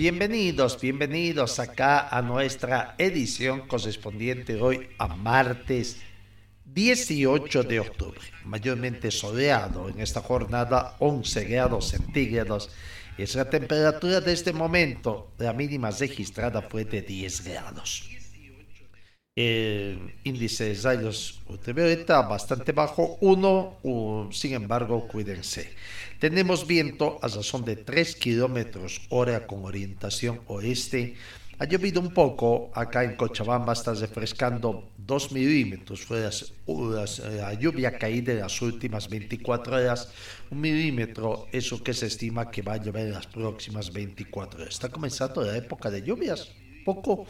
Bienvenidos, bienvenidos acá a nuestra edición correspondiente hoy a martes 18 de octubre. Mayormente soleado en esta jornada, 11 grados centígrados. Es la temperatura de este momento. La mínima registrada fue de 10 grados. El índice de rayos ultravioleta bastante bajo, 1, sin embargo, cuídense. Tenemos viento a razón de 3 kilómetros hora con orientación oeste. Ha llovido un poco acá en Cochabamba, está refrescando 2 milímetros. Fue la lluvia caída de las últimas 24 horas. Un milímetro, eso que se estima que va a llover en las próximas 24 horas. Está comenzando la época de lluvias. Poco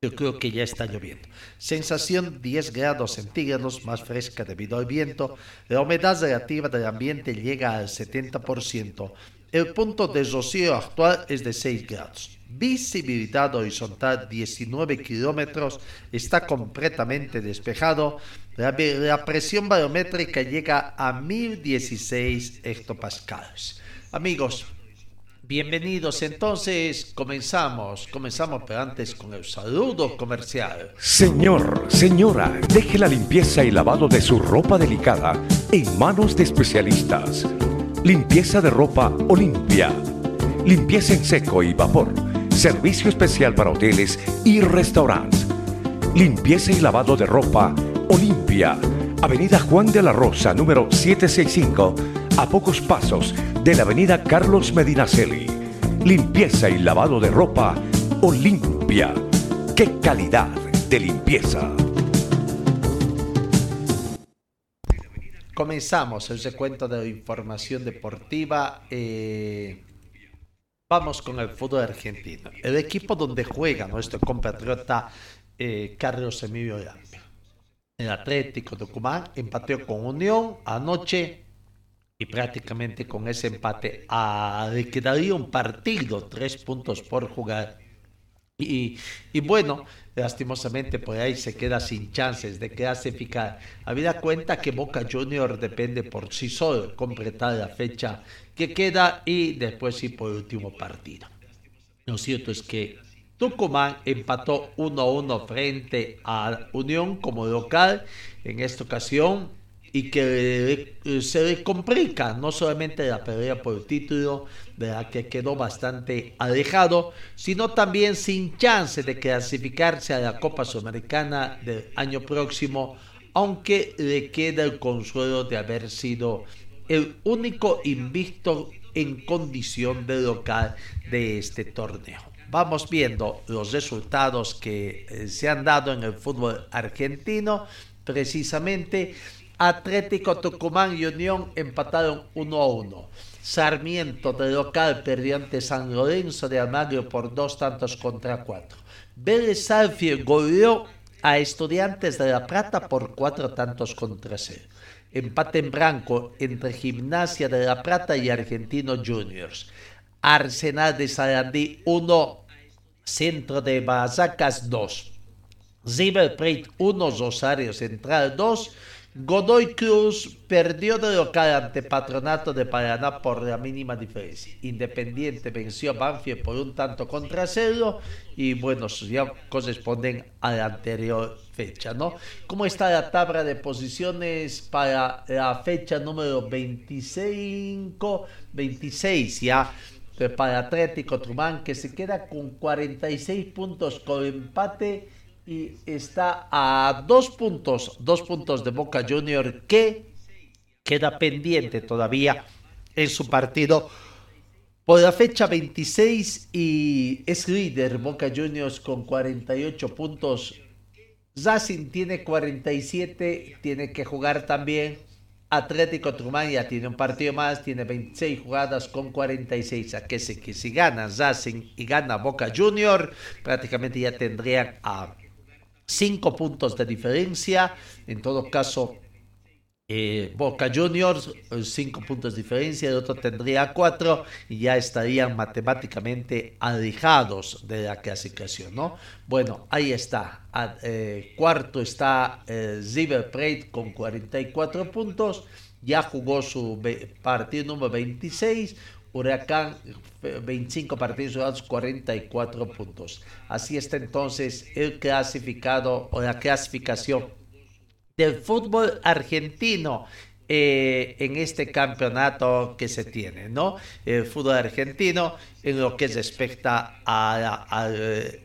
yo creo que ya está lloviendo. Sensación 10 grados centígrados, más fresca debido al viento. La humedad relativa del ambiente llega al 70%. El punto de rocío actual es de 6 grados. Visibilidad horizontal 19 kilómetros. Está completamente despejado. La, presión barométrica llega a 1016 hectopascales. Amigos, Bienvenidos, entonces comenzamos, comenzamos, pero antes con el saludo comercial. Señor, señora, deje la limpieza y lavado de su ropa delicada en manos de especialistas. Limpieza de ropa Olimpia. Limpieza en seco y vapor. Servicio especial para hoteles y restaurantes. Limpieza y lavado de ropa Olimpia. Avenida Juan de la Rosa, número 765, a pocos pasos de la avenida Carlos Medinaceli. Limpieza y lavado de ropa Olimpia. ¡Qué calidad de limpieza! Comenzamos el recuento de información deportiva. Eh, vamos con el fútbol argentino. El equipo donde juega nuestro compatriota eh, Carlos Emilio Lampe. El Atlético Tucumán empató con Unión anoche y prácticamente con ese empate a, le quedaría un partido, tres puntos por jugar. Y, y, bueno, lastimosamente por ahí se queda sin chances de clasificar. Habida cuenta que Boca Junior depende por sí solo completar la fecha que queda y después sí por último partido. Lo cierto es que Tucumán empató 1-1 frente a Unión como local en esta ocasión y que se le complica no solamente la pelea por el título, de la que quedó bastante alejado, sino también sin chance de clasificarse a la Copa Sudamericana del año próximo, aunque le queda el consuelo de haber sido el único invicto en condición de local de este torneo. Vamos viendo los resultados que eh, se han dado en el fútbol argentino, precisamente Atlético Tucumán y Unión empataron 1 a 1. Sarmiento de local perdió ante San Lorenzo de Almagro por dos tantos contra cuatro. Vélez Salfield goleó a Estudiantes de La Plata por cuatro tantos contra cero. Empate en blanco entre Gimnasia de La Plata y Argentino Juniors. Arsenal de Sarandí 1, Centro de Barracas 2. River Plate 1, Rosario Central 2. Godoy Cruz perdió de local ante Patronato de Paraná por la mínima diferencia. Independiente venció a Banfield por un tanto contra cero y bueno, ya corresponden a la anterior fecha, ¿no? ¿Cómo está la tabla de posiciones para la fecha número 25, 26 ya? eh, para Atlético Trumán, que se queda con 46 puntos con empate y está a dos puntos, dos puntos de Boca Junior, que queda pendiente todavía en su partido por la fecha 26 y es líder Boca Juniors con 48 puntos. Racing tiene 47, tiene que jugar también. Atlético Trumán ya tiene un partido más, tiene 26 jugadas con 46. A que si, que si gana Racing y gana Boca Junior, prácticamente ya tendrían a 5 puntos de diferencia. En todo caso, eh, Boca Juniors, eh, cinco puntos de diferencia, el otro tendría cuatro y ya estarían matemáticamente alejados de la clasificación, ¿no? Bueno, ahí está. Eh, cuarto está River Plate con 44 puntos, ya jugó su partido número 26. Huracán, 25 partidos jugados, 44 puntos. Así está entonces el clasificado o la clasificación del fútbol argentino eh, en este campeonato que se tiene, ¿no? El fútbol argentino en lo que respecta a,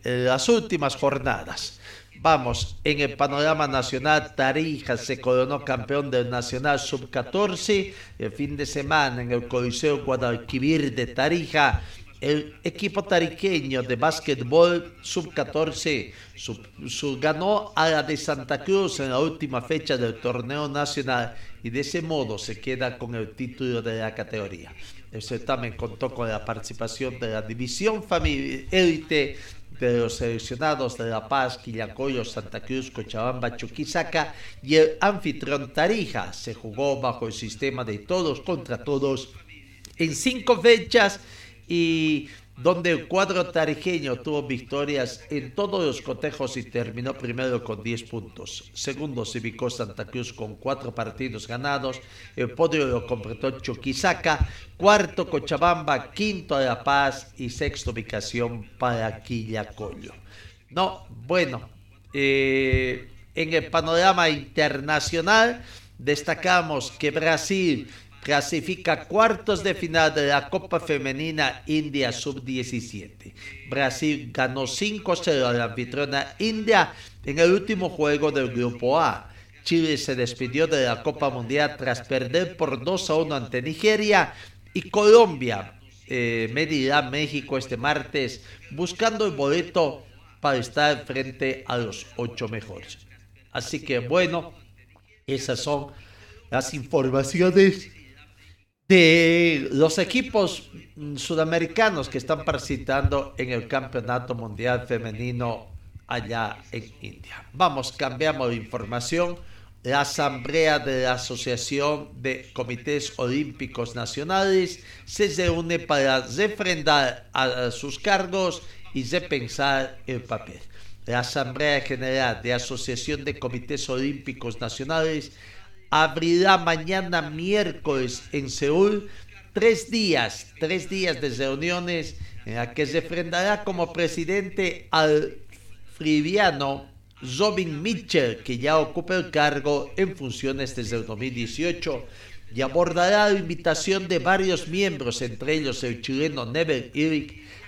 las últimas jornadas. Vamos, en el panorama nacional, Tarija se coronó campeón del Nacional Sub-14 el fin de semana en el Coliseo Guadalquivir de Tarija el equipo tariqueño de básquetbol sub-14 ganó a la de Santa Cruz en la última fecha del torneo nacional y de ese modo se queda con el título de la categoría. El certamen contó con la participación de la división élite de los seleccionados de La Paz, Quillacoyo, Santa Cruz, Cochabamba, Chuquisaca y el anfitrión Tarija. Se jugó bajo el sistema de todos contra todos en cinco fechas y donde el cuadro tarijeño tuvo victorias en todos los cotejos y terminó primero con 10 puntos. Segundo se ubicó Santa Cruz con 4 partidos ganados. El podio lo completó Chuquisaca. Cuarto Cochabamba. Quinto La Paz. Y sexta ubicación para Quillacollo. No, bueno, eh, en el panorama internacional destacamos que Brasil clasifica cuartos de final de la Copa Femenina India Sub-17. Brasil ganó 5-0 a la anfitriona India en el último juego del Grupo A. Chile se despidió de la Copa Mundial tras perder por 2 1 ante Nigeria y Colombia eh, medirá México este martes buscando el boleto para estar frente a los ocho mejores. Así que bueno, esas son las informaciones de los equipos sudamericanos que están participando en el Campeonato Mundial Femenino allá en India. Vamos, cambiamos de información. La Asamblea de la Asociación de Comités Olímpicos Nacionales se reúne para refrendar a sus cargos y repensar el papel. La Asamblea General de Asociación de Comités Olímpicos Nacionales abrirá mañana miércoles en Seúl tres días, tres días de reuniones en la que se enfrentará como presidente al friviano Robin Mitchell, que ya ocupa el cargo en funciones desde el 2018 y abordará la invitación de varios miembros, entre ellos el chileno Never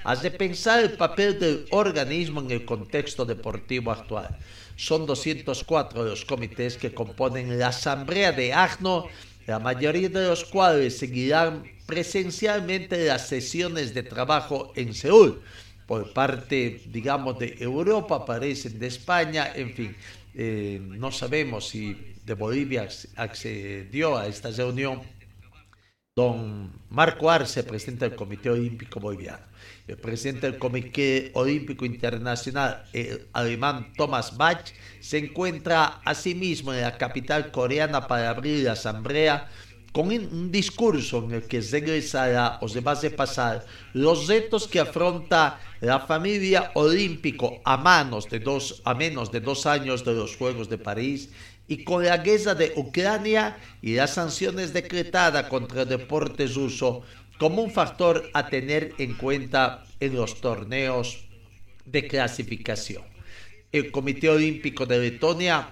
Eric, a repensar el papel del organismo en el contexto deportivo actual. Son 204 los comités que componen la Asamblea de AGNO, la mayoría de los cuales seguirán presencialmente las sesiones de trabajo en Seúl. Por parte, digamos, de Europa, aparecen de España, en fin, eh, no sabemos si de Bolivia accedió a esta reunión don Marco Arce, presidente del Comité Olímpico Boliviano el presidente del Comité Olímpico Internacional, el alemán Thomas Bach, se encuentra asimismo en la capital coreana para abrir la asamblea con un discurso en el que regresará o se va a repasar los retos que afronta la familia olímpico a a menos de dos años de los Juegos de París y con la guerra de Ucrania y las sanciones decretadas contra el deporte ruso como un factor a tener en cuenta en los torneos de clasificación. El Comité Olímpico de Letonia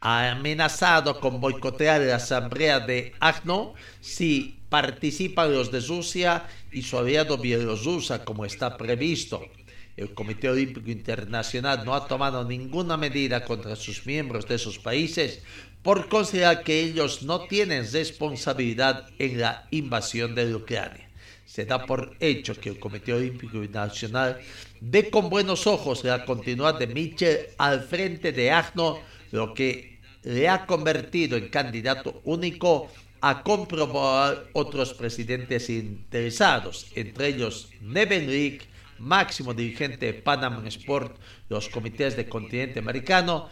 ha amenazado con boicotear la asamblea de ACNO si participan los de Rusia y su aliado Bielorrusia como está previsto. El Comité Olímpico Internacional no ha tomado ninguna medida contra sus miembros de esos países por considerar que ellos no tienen responsabilidad en la invasión de Ucrania. Se da por hecho que el Comité Olímpico Internacional ve con buenos ojos la continuidad de Mitchell al frente de ACNO, lo que le ha convertido en candidato único a comprobar otros presidentes interesados, entre ellos Neven Rick, máximo dirigente de Panama Sport, los comités de continente americano,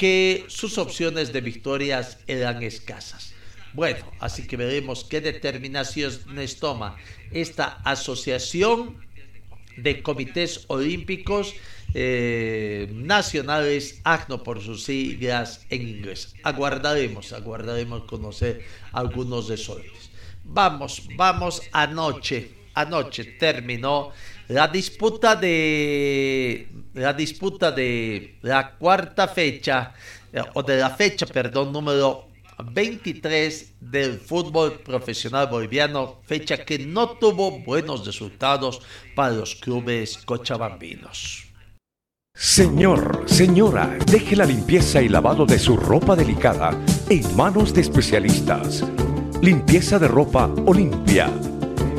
que sus opciones de victorias eran escasas. Bueno, así que veremos qué determinaciones toma esta asociación de comités olímpicos eh, nacionales, ACNO por sus siglas en inglés. Aguardaremos, aguardaremos conocer algunos de esos. Vamos, vamos anoche, anoche terminó la disputa de la disputa de la cuarta fecha eh, o de la fecha, perdón, número 23 del fútbol profesional boliviano, fecha que no tuvo buenos resultados para los clubes cochabambinos. Señor, señora, deje la limpieza y lavado de su ropa delicada en manos de especialistas. Limpieza de ropa Olimpia.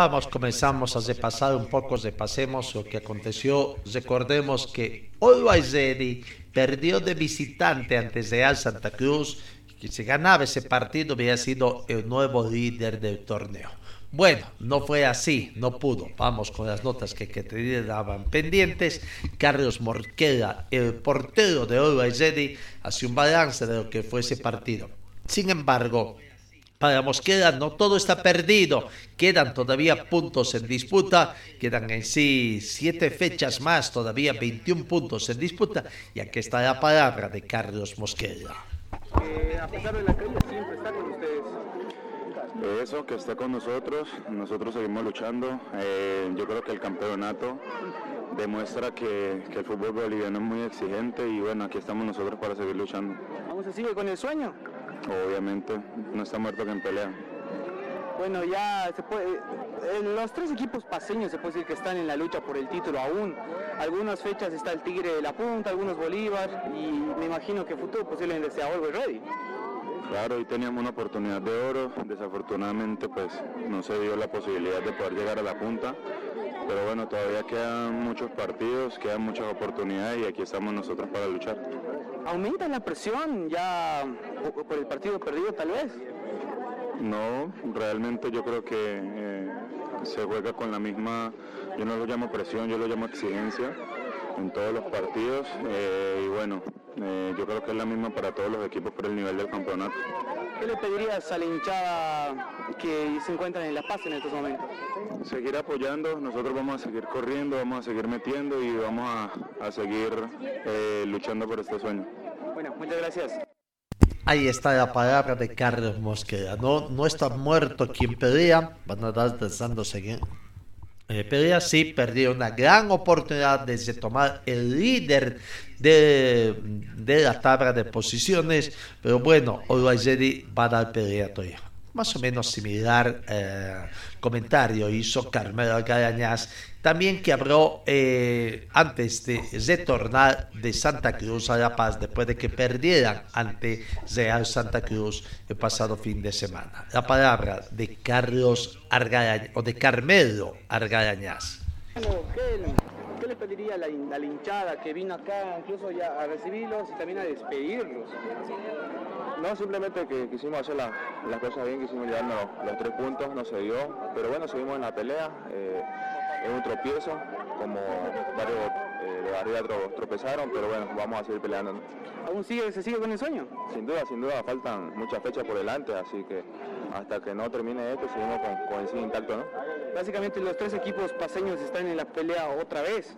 Vamos, comenzamos a repasar un poco, repasemos lo que aconteció. Recordemos que Always Ready perdió de visitante ante Real Santa Cruz. Que si ganaba ese partido había sido el nuevo líder del torneo. Bueno, no fue así, no pudo. Vamos con las notas que, que te daban pendientes. Carlos Morqueda, el portero de Always Ready, hace un balance de lo que fue ese partido. Sin embargo, para Mosqueda no todo está perdido. Quedan todavía puntos en disputa. Quedan en sí siete fechas más, todavía 21 puntos en disputa. Y aquí está la palabra de Carlos Mosqueda. Eh, a pesar de la caída, siempre está con ustedes eso, que está con nosotros, nosotros seguimos luchando. Eh, yo creo que el campeonato demuestra que, el fútbol boliviano es muy exigente y bueno, aquí estamos nosotros para seguir luchando. ¿Vamos a seguir con el sueño? Obviamente, no está muerto que en pelea. Bueno, ya se puede, eh, los tres equipos paseños se puede decir que están en la lucha por el título aún. Algunas fechas está el Tigre de la Punta, algunos Bolívar y me imagino que futuro posiblemente sea Always Ready. Claro, hoy teníamos una oportunidad de oro, desafortunadamente pues no se dio la posibilidad de poder llegar a la punta, pero bueno, todavía quedan muchos partidos, quedan muchas oportunidades y aquí estamos nosotros para luchar. ¿Aumenta la presión ya por el partido perdido tal vez? No, realmente yo creo que eh, se juega con la misma, yo no lo llamo presión, yo lo llamo exigencia en todos los partidos eh, y bueno, eh, yo creo que es la misma para todos los equipos por el nivel del campeonato. ¿Qué le pedirías a la hinchada que se encuentra en La Paz en estos momentos? Seguir apoyando, nosotros vamos a seguir corriendo, vamos a seguir metiendo y vamos a, seguir eh, luchando por este sueño. Bueno, muchas gracias. Ahí está la palabra de Carlos Mosquera. No, no está muerto quien pelea, van a estar pensando seguir eh, pelea sí perdió una gran oportunidad de tomar el líder de, de la tabla de posiciones, pero bueno, Ready va a dar pelea todavía más o menos similar eh, comentario hizo Carmelo Garañas, también que habló eh, antes de retornar de Santa Cruz a La Paz después de que perdieran ante Real Santa Cruz el pasado fin de semana. La palabra de Carlos Argarañas, o de Carmelo Argarañas. ¿Qué le pediría a la, hinchada que vino acá incluso ya a recibirlos y también a despedirlos? No, simplemente que quisimos hacer las cosas bien, quisimos llevarnos los tres puntos, no se dio, pero bueno, seguimos en la pelea, eh, es un tropiezo, como varios eh, de arriba tropezaron, pero bueno, vamos a seguir peleando. ¿Aún sigue, se sigue con el sueño? Sin duda, sin duda, faltan muchas fechas por delante, así que hasta que no termine esto seguimos con, con el cine intacto, ¿no? Básicamente los tres equipos paseños están en la pelea otra vez.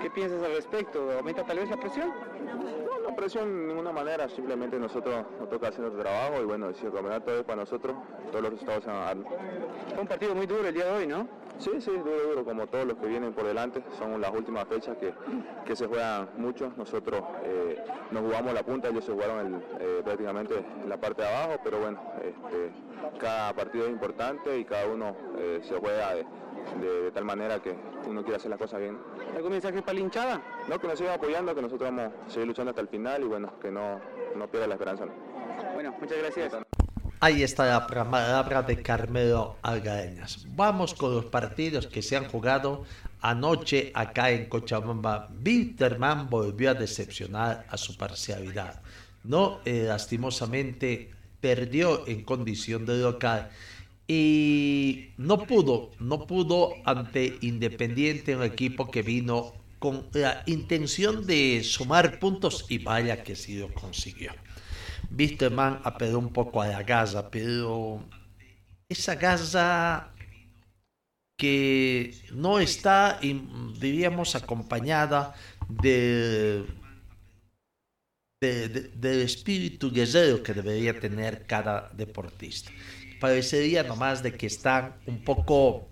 ¿Qué piensas al respecto? ¿Aumenta tal vez la presión? No, no presión de ninguna manera, simplemente nosotros nos toca hacer nuestro trabajo y bueno, si el campeonato es para nosotros, todos los resultados se van a dar. Fue un partido muy duro el día de hoy, ¿no? Sí, sí, duro, duro, como todos los que vienen por delante, son las últimas fechas que, que se juegan muchos. Nosotros eh, nos jugamos la punta, ellos se jugaron el, eh, prácticamente la parte de abajo, pero bueno, este, cada partido es importante y cada uno eh, se juega de, de- de tal manera que uno quiere hacer las cosas bien. ¿Algún mensaje para la hinchada? No, que nos sigan apoyando, que nosotros vamos a seguir luchando hasta el final y bueno, que no, no pierda la esperanza. ¿no? Bueno, muchas gracias. Ahí está la palabra de Carmelo Algareñas. Vamos con los partidos que se han jugado anoche acá en Cochabamba. Wilterman volvió a decepcionar a su parcialidad. No, eh, lastimosamente perdió en condición de local y no pudo, no pudo ante Independiente, un equipo que vino con la intención de sumar puntos y vaya que sí lo consiguió. Wisterman apeló un poco a la gaza, pero esa gaza que no está, diríamos, acompañada de, de- de- del espíritu guerrero que debería tener cada deportista. Parecería nomás de que están un poco,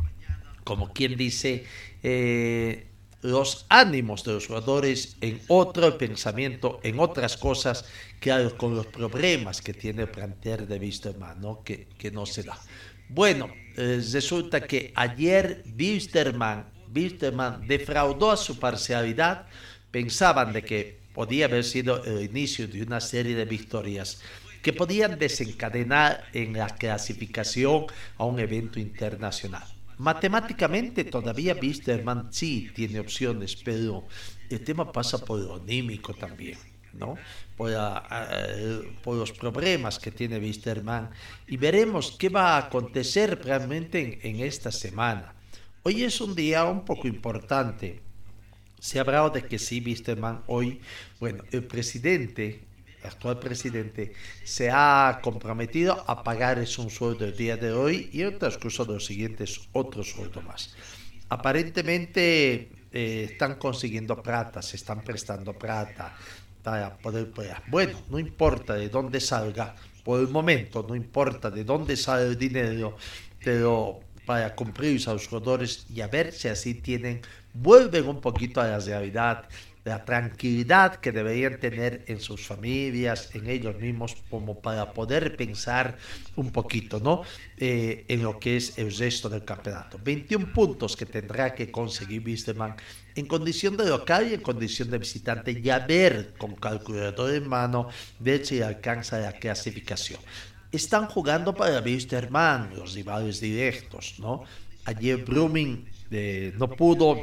como quien dice, eh, los ánimos de los jugadores en otro pensamiento, en otras cosas, claro, con los problemas que tiene el plantel de Wisterman, ¿no? Que, que no se da. Bueno, eh, resulta que ayer Wisterman, Wisterman defraudó a su parcialidad, pensaban de que podía haber sido el inicio de una serie de victorias que podían desencadenar en la clasificación a un evento internacional. Matemáticamente todavía Wisterman sí tiene opciones, pero el tema pasa por lo anímico también, ¿no? Por, la- eh, por los problemas que tiene Wisterman y veremos qué va a acontecer realmente en, en esta semana. Hoy es un día un poco importante. Se ha hablado de que sí, Wisterman, hoy, bueno, el presidente, actual presidente, se ha comprometido a pagar es un sueldo el día de hoy y en el transcurso de los siguientes otro sueldo más. Aparentemente eh, están consiguiendo plata, se están prestando plata para poder pagar. Bueno, no importa de dónde salga, por el momento no importa de dónde sale el dinero, pero para cumplir a los jugadores y a ver si así tienen, vuelven un poquito a la realidad, la tranquilidad que deberían tener en sus familias, en ellos mismos, como para poder pensar un poquito, ¿no? Eh, en lo que es el resto del campeonato. 21 puntos que tendrá que conseguir Wisterman en condición de local y en condición de visitante y a ver con calculador en mano ver si alcanza la clasificación están jugando para Wisterman, los rivales directos, ¿no? Ayer Brumming eh, no pudo,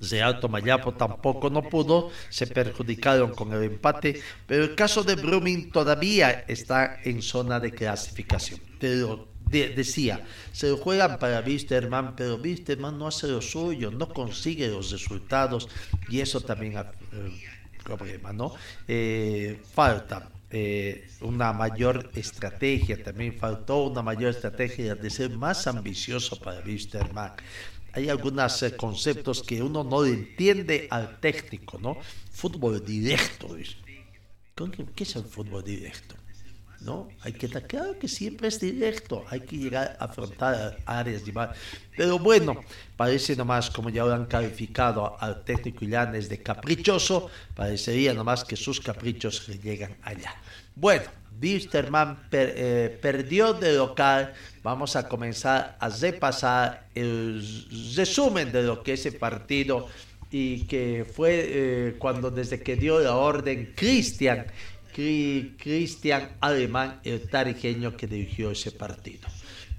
Real Tomayapo tampoco no pudo, se perjudicaron con el empate, pero el caso de Brumming todavía está en zona de clasificación. Pero de- decía, se lo juegan para Wisterman, pero Wisterman no hace lo suyo, no consigue los resultados y eso también ha- eh, problema, ¿no? Eh, falta eh, una mayor estrategia, también faltó una mayor estrategia de ser más ambicioso para Wisterman. Hay algunos eh, conceptos que uno no entiende al técnico, ¿no? Fútbol directo, dice. ¿Con qué, es el fútbol directo? ¿no? Hay que estar claro que siempre es directo, hay que llegar a afrontar áreas rivales. Pero bueno, parece nomás, como ya lo han calificado al técnico Illanes de caprichoso, parecería nomás que sus caprichos le llegan allá. Bueno, Wisterman eh, perdió de local. Vamos a comenzar a repasar el resumen de lo que es el partido y que fue eh, cuando desde que dio la orden Cristian Cri- Cristian Alemán, el tarijeño que dirigió ese partido.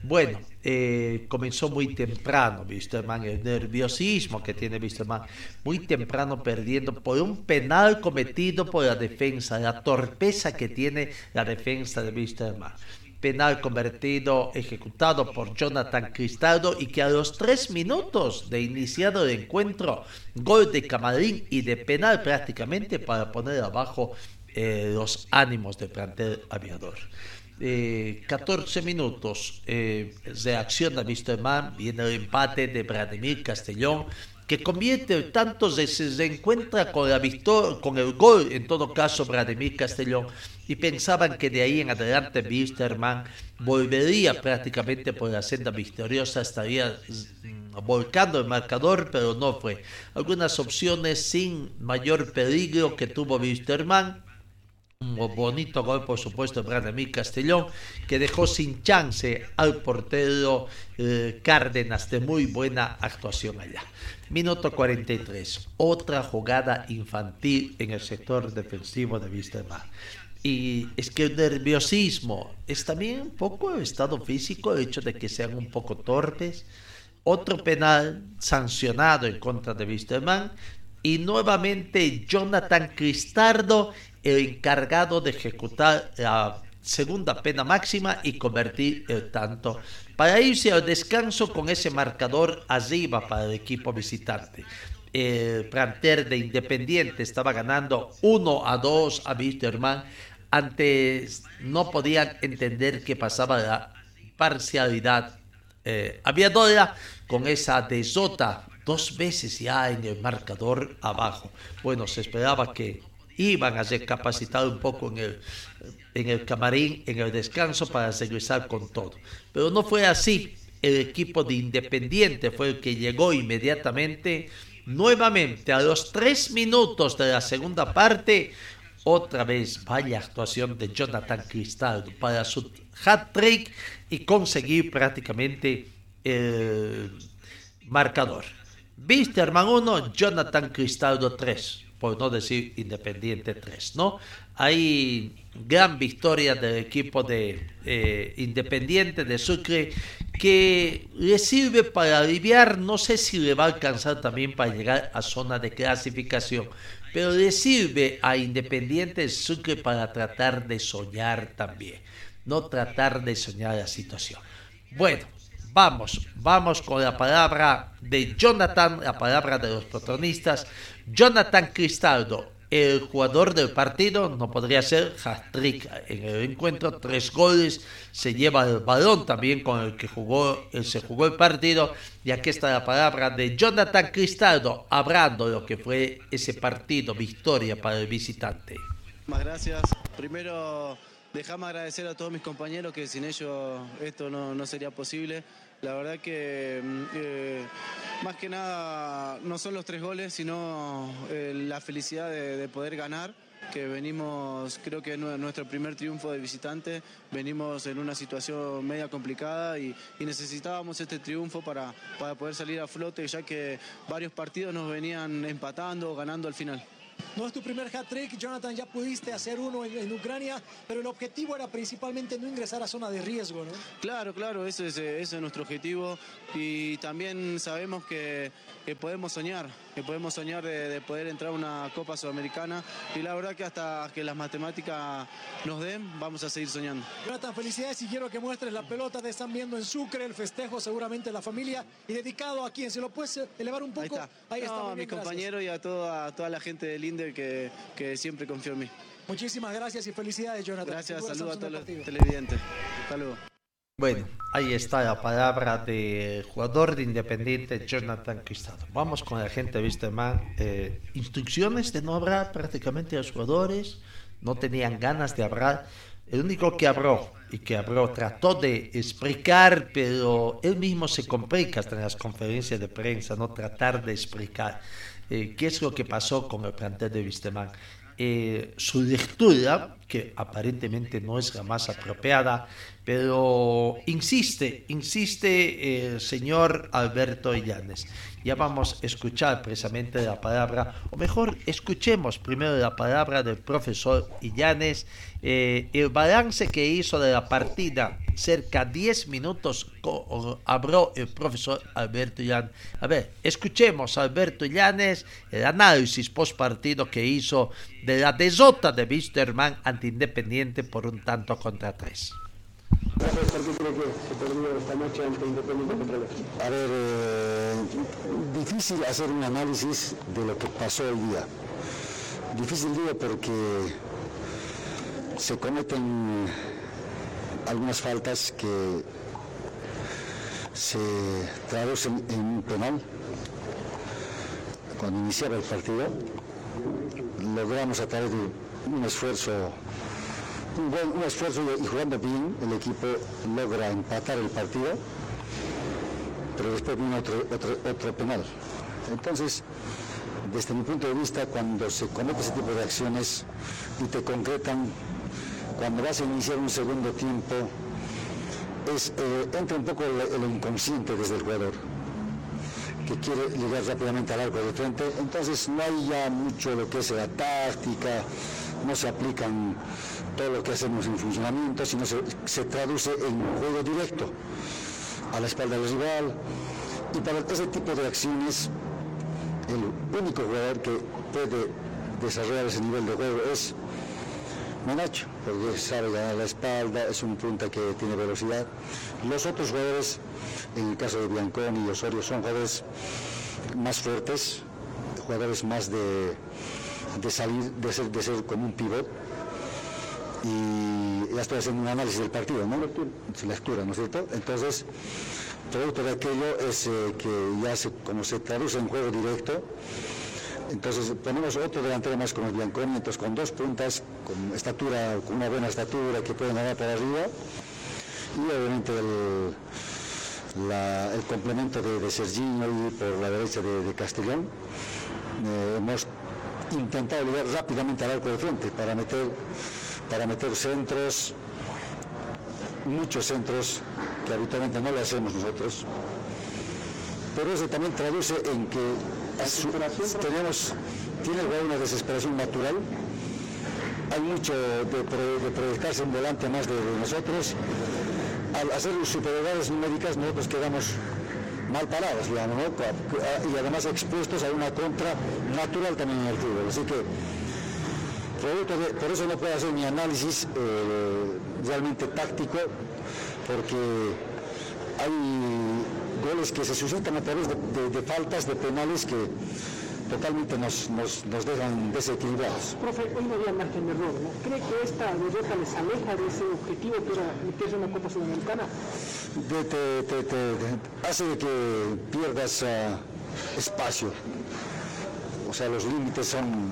Bueno, eh, comenzó muy temprano, Wisterman, el nerviosismo que tiene Wisterman, muy temprano perdiendo por un penal cometido por la defensa, la torpeza que tiene la defensa de Wisterman. Penal convertido, ejecutado por Jonathan Cristaldo y que a los tres minutos de iniciado el encuentro, gol de Camarín y de penal prácticamente para poner abajo eh, los ánimos del plantel aviador. 14 minutos de acción de Wisterman, viene el empate de Vladimir Castellón, que convierte tantos se encuentra con la victoria, con el gol, en todo caso, Vladimir Castellón, y pensaban que de ahí en adelante Wisterman volvería prácticamente por la senda victoriosa, estaría mm, volcando el marcador, pero no fue. Algunas opciones sin mayor peligro que tuvo Wisterman, un bonito gol, por supuesto, de Vladimir Castellón, que dejó sin chance al portero eh, Cárdenas de muy buena actuación allá. Minuto 43. Otra jugada infantil en el sector defensivo de Wisterman. Y es que el nerviosismo es también un poco el estado físico, el hecho de que sean un poco torpes. Otro penal sancionado en contra de Wisterman. Y nuevamente Jonathan Cristardo, encargado de ejecutar la segunda pena máxima y convertir el tanto para irse al descanso con ese marcador arriba para el equipo visitante. El planter de Independiente estaba ganando 1 a 2 a Wisterman. Antes no podían entender qué pasaba la parcialidad eh, aviadora con esa desota dos veces ya en el marcador abajo. Bueno, se esperaba que iban a recapacitar un poco en el, en el camarín, en el descanso para regresar con todo. Pero no fue así. El equipo de Independiente fue el que llegó inmediatamente, nuevamente a los tres minutos de la segunda parte. Otra vez, vaya actuación de Jonathan Cristaldo para su hat-trick y conseguir prácticamente el marcador. Wisterman 1, Jonathan Cristaldo 3 por no decir Independiente 3, ¿no? Hay gran victoria del equipo de eh, Independiente de Sucre que le sirve para aliviar, no sé si le va a alcanzar también para llegar a zona de clasificación, pero le sirve a Independiente de Sucre para tratar de soñar también, no tratar de soñar la situación. Bueno, Vamos, vamos con la palabra de Jonathan, la palabra de los protagonistas. Jonathan Cristaldo, el jugador del partido, no podría ser hat-trick en el encuentro, tres goles, se lleva el balón también con el que jugó, se jugó el partido. Y aquí está la palabra de Jonathan Cristaldo, hablando de lo que fue ese partido, victoria para el visitante. Muchas gracias. Primero, déjame agradecer a todos mis compañeros que sin ellos esto no, no sería posible. La verdad que mm, eh, más que nada no son los tres goles, sino eh, la felicidad de, poder ganar que venimos, creo que es nuestro primer triunfo de visitante, venimos en una situación media complicada y, necesitábamos este triunfo para, para poder salir a flote, ya que varios partidos nos venían empatando o ganando al final. No es tu primer hat-trick, Jonathan, ya pudiste hacer uno en, Ucrania, pero el objetivo era principalmente no ingresar a zona de riesgo, ¿no? Claro, claro, ese es, ese es nuestro objetivo y también sabemos que podemos soñar, que podemos soñar de, poder entrar a una Copa Sudamericana y la verdad que hasta que las matemáticas nos den, vamos a seguir soñando. Jonathan, felicidades y quiero que muestres la pelota, te están viendo en Sucre, el festejo seguramente la familia y dedicado a quien, se lo puedes elevar un poco. Ahí está, Ahí está a mis compañeros y a toda, toda la gente del INDER que, que siempre confió en mí. Muchísimas gracias y felicidades, Jonathan. Gracias, saludos a todos los televidentes. Saludos. Bueno, ahí está la palabra del jugador de Independiente, Jonathan Cristado. Vamos con la gente, viste, man. Eh, instrucciones de no hablar prácticamente a los jugadores, no tenían ganas de hablar. El único que habló y que habló trató de explicar, pero él mismo se complica hasta en las conferencias de prensa, no tratar de explicar. Eh, qué es lo que pasó con el plantel de Vistemán. Eh, su lectura, que aparentemente no es la más apropiada, pero insiste, insiste el señor Alberto Illanes. Ya vamos a escuchar precisamente la palabra, o mejor, escuchemos primero la palabra del profesor Illanes, eh, el balance que hizo de la partida, cerca de 10 minutos habló el profesor Alberto Illanes. A ver, escuchemos Alberto Illanes el análisis post partido que hizo de la desota de Wisterman ante Independiente por un tanto contra tres. A ver, eh, difícil hacer un análisis de lo que pasó hoy día. Difícil día porque se cometen algunas faltas que se traducen en un penal. Cuando iniciaba el partido, logramos a través de un esfuerzo, un buen esfuerzo y jugando bien, el equipo logra empatar el partido, pero después viene otro, otro, otro penal. Entonces, desde mi punto de vista, cuando se comete ese tipo de acciones y te concretan, cuando vas a iniciar un segundo tiempo, eh, entra un poco el, el inconsciente desde el jugador que quiere llegar rápidamente al arco de frente, entonces no hay ya mucho lo que es la táctica, no se aplican todo lo que hacemos en funcionamiento, sino se, traduce en juego directo a la espalda del rival. Y para ese tipo de acciones, el único jugador que puede desarrollar ese nivel de juego es Menacho, porque sabe ganar la espalda, es un punta que tiene velocidad. Los otros jugadores, en el caso de Bianconi y Osorio, son jugadores más fuertes, jugadores más de, de salir, de ser, de ser como un pivot. Y ya estoy haciendo un análisis del partido, ¿no? Lectura, ¿no es cierto? Entonces, producto de aquello es eh, que ya se, como se traduce en juego directo, entonces ponemos otro delantero más como Bianconi, entonces con dos puntas, con estatura, con una buena estatura que pueden ganar para arriba, y obviamente el, complemento de, de Serginho y por la derecha de, de Castellón. Eh, hemos intentado llegar rápidamente al arco de frente para meter, para meter centros, muchos centros que habitualmente no lo hacemos nosotros. Pero eso también traduce en que su- tenemos, tiene lugar una desesperación natural, hay mucho de, pro- de proyectarse volante más de, de nosotros, al hacer superioridades numéricas nosotros quedamos mal parados, digamos, ¿no? y además expuestos a una contra natural también en el fútbol, así que por eso no puedo hacer mi análisis eh, realmente táctico, porque hay goles que se suscitan a través de, de- de faltas, de penales que totalmente nos, nos, nos dejan desequilibrados. Profe, hoy no había margen de error, ¿no? ¿Cree que esta derrota les aleja de ese objetivo que era meterse en Copa Sudamericana? De- te, te- te- te- hace que pierdas ah, espacio. O sea, los límites son,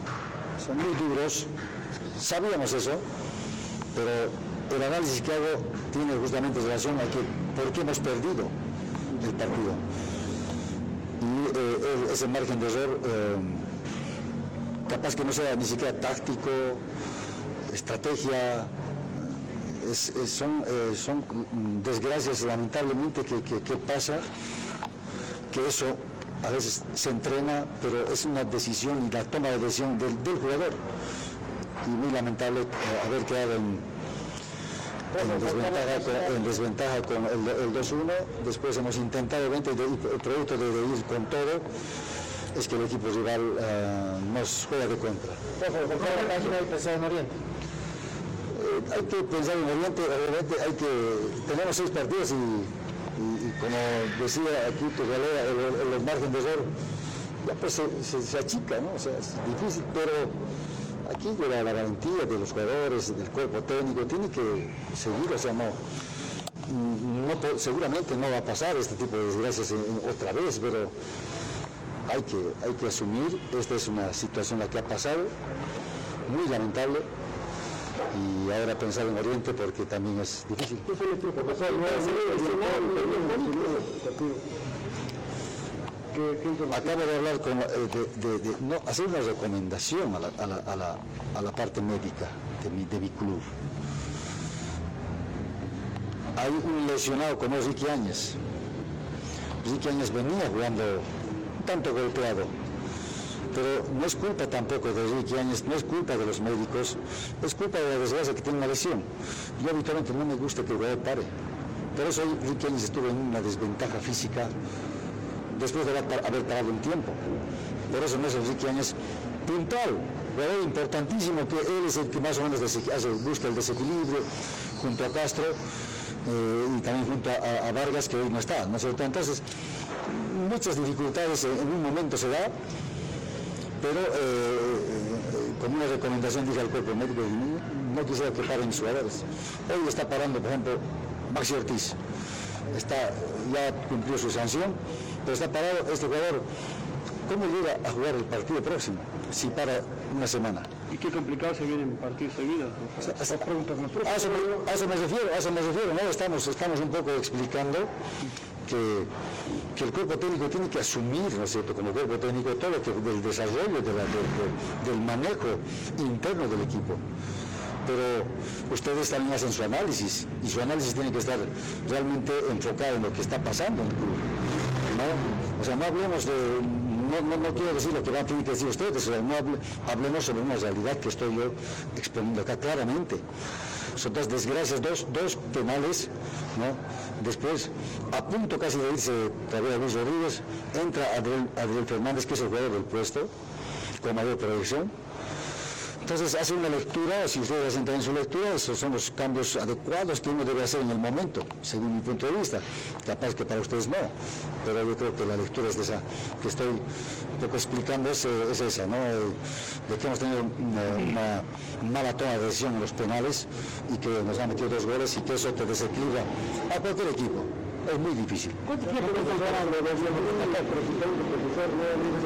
son muy duros. Sabíamos eso, pero el análisis que hago tiene justamente relación a que por qué hemos perdido el partido. Y eh, ese margen de error, eh, capaz que no sea ni siquiera táctico, estrategia, es- es- son, eh, son desgracias lamentablemente que- que pasa, que eso a veces se entrena, pero es una decisión y la toma de decisión del, del jugador. Y muy lamentable eh, haber quedado en, en desventaja con, en desventaja con el, el 2-1. Después hemos intentado, el producto de, de ir con todo, es que el equipo rival eh, nos juega de contra. ¿por qué la página en Oriente? Eh, hay que pensar en Oriente, obviamente hay que, tenemos seis partidos y como decía aquí tu galera, márgenes de error, ya pues se, se- achica, ¿no? O sea, es difícil, pero aquí llega la garantía de los jugadores, del cuerpo técnico, tiene que seguir, o sea, no, seguramente no va a pasar este tipo de desgracias otra vez, pero hay que, hay que asumir, esta es una situación la que ha pasado, muy lamentable, y ahora pensar en Oriente porque también es difícil. Acabo de hablar con, eh, de, de- de- no, hacer una recomendación a la, a la- a la- a la parte médica de mi, de mi club. Hay un lesionado como Ricky Áñez. Ricky Áñez venía jugando un tanto golpeado, pero no es culpa tampoco de Ricky Áñez, no es culpa de los médicos, es culpa de la desgracia que tiene una lesión. Yo habitualmente no me gusta que el jugador pare. Por eso Ricky Áñez estuvo en una desventaja física después de haber par- haber parado un tiempo. Por eso no es Enrique Áñez puntual, jugador importantísimo, que él es el que más o menos hace- busca el desequilibrio junto a Castro eh, y también junto a, Vargas, que hoy no está, ¿no es cierto? Entonces, muchas dificultades en un momento se da, pero eh, eh, como una recomendación dije al cuerpo médico, no, no quisiera que paren jugadores. Hoy está parando, por ejemplo, Maxi Ortiz. Está, ya cumplió su sanción, pero está parado este jugador. ¿Cómo llega a jugar el partido próximo si para una semana? Y qué complicado se vienen partidos seguidos. O sea, preguntas no A eso, me, a eso me refiero, a eso me refiero, ¿no? Estamos, estamos un poco explicando que, que el cuerpo técnico tiene que asumir, ¿no es cierto?, como cuerpo técnico todo lo que, del desarrollo, del manejo interno del equipo. Pero ustedes también hacen su análisis y su análisis tiene que estar realmente enfocado en lo que está pasando en el club. ¿no? O sea, no hablemos de, no, no, no quiero decir lo que van a tener que decir ustedes, o sea, no hable- hablemos sobre una realidad que estoy yo exponiendo acá claramente. Son dos desgracias, dos, dos penales, ¿no? Después, a punto casi de irse todavía Luis Rodríguez, entra Adriel, Adriel Fernández, que es el jugador del puesto, con mayor proyección. Entonces hace una lectura, si ustedes hacen también su lectura, esos son los cambios adecuados que uno debe hacer en el momento, según mi punto de vista. Capaz que para ustedes no, pero yo creo que la lectura es de esa que estoy un poco explicando es, es esa, ¿no? Eh, De que hemos tenido una, una mala toma de decisión en los penales y que nos han metido dos goles y que eso te desequilibra a cualquier equipo. Es muy difícil. ¿Cuánto tiempo va a pasar lo de profesor, nuevamente?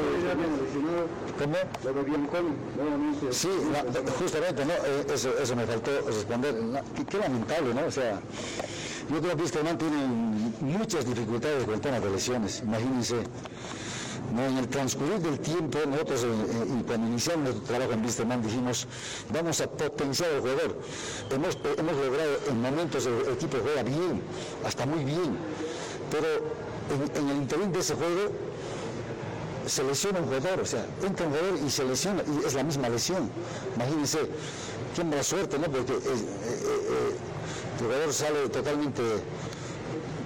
¿Cómo? Lo de nuevamente. Sí, justamente, ¿no? Eh, Eso, eso me faltó responder. La- Qué, qué lamentable, ¿no? O sea, yo creo que este man tiene muchas dificultades con el tema de lesiones. Imagínense, ¿no? en el transcurrir del tiempo, nosotros, eh, eh, cuando iniciamos nuestro trabajo en Wisterman, dijimos, vamos a potenciar al jugador. Hemos, eh, hemos logrado, en momentos el equipo juega bien, hasta muy bien, pero en, el interín de ese juego, se lesiona un jugador, o sea, entra un jugador y se lesiona, y es la misma lesión. Imagínense, qué mala suerte, ¿no? Porque eh, el jugador sale totalmente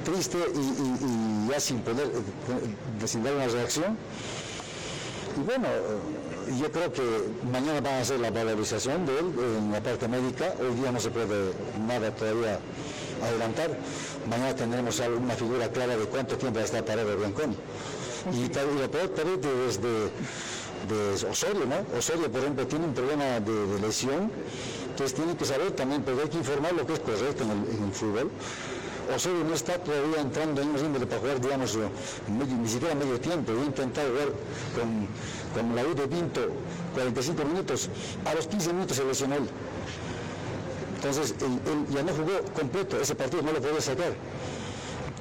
triste y, y- y ya sin poder, eh, sin dar una reacción. Y bueno, eh, yo creo que mañana van a hacer la valorización de él en la parte médica. Hoy día no se puede nada todavía adelantar. Mañana tendremos una figura clara de cuánto tiempo va a estar parado Bianconi. Y, y lo peor desde de Osorio, ¿no? Osorio, por ejemplo, tiene un problema de, de lesión, entonces tiene que saber también, pero hay que informar lo que es correcto en el, en el fútbol. Osorio no está todavía entrando en un para jugar, digamos, ni siquiera medio tiempo. Yo he intentado jugar con, con la U de Pinto 45 minutos, a los 15 minutos se lesionó él. Entonces, él, él ya no jugó completo, ese partido no lo podía sacar.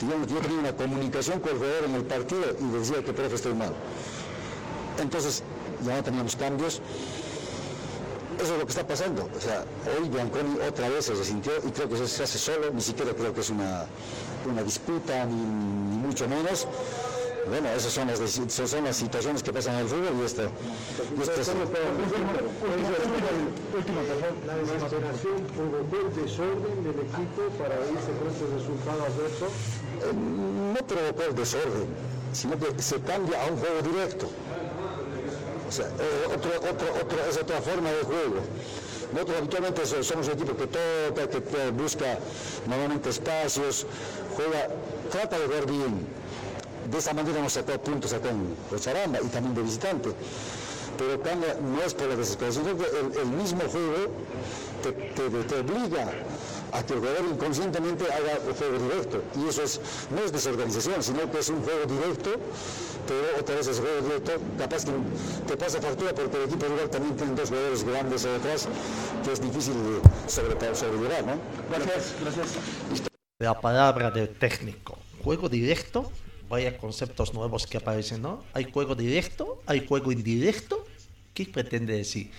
Digamos, yo tenía una comunicación con el jugador en el partido y decía que profe estoy mal. Entonces, ya no teníamos cambios. Eso es lo que está pasando. O sea, hoy Bianconi otra vez se resintió y creo que se se hace solo, ni siquiera creo que es una, una disputa, ni, mucho menos. Bueno, esas son las, son las situaciones que pasan en el fútbol y esto es-. La desesperación provocó el desorden del equipo para irse con este resultado adverso. eh, no provocó el desorden, sino que se cambia a un juego directo. Eh, otro, otro, otro, es otra forma de juego. Nosotros habitualmente so- somos un equipo que toca, que busca normalmente espacios, juega, trata de jugar bien. De esa manera hemos sacado puntos acá en Cochabamba y también de visitante. Pero cambia, no es por la desesperación, el, el mismo juego te- te obliga a que el jugador inconscientemente haga el juego directo. Y eso es, no es desorganización, sino que es un juego directo, pero otra vez ese juego directo, capaz que te pasa factura porque el equipo rival también tiene dos jugadores grandes detrás, que es difícil de sobre, sobrellevar, ¿no? Gracias, gracias. La palabra del técnico. Juego directo. Vaya conceptos nuevos que aparecen, ¿no? Hay juego directo, hay juego indirecto. ¿Qué pretende decir?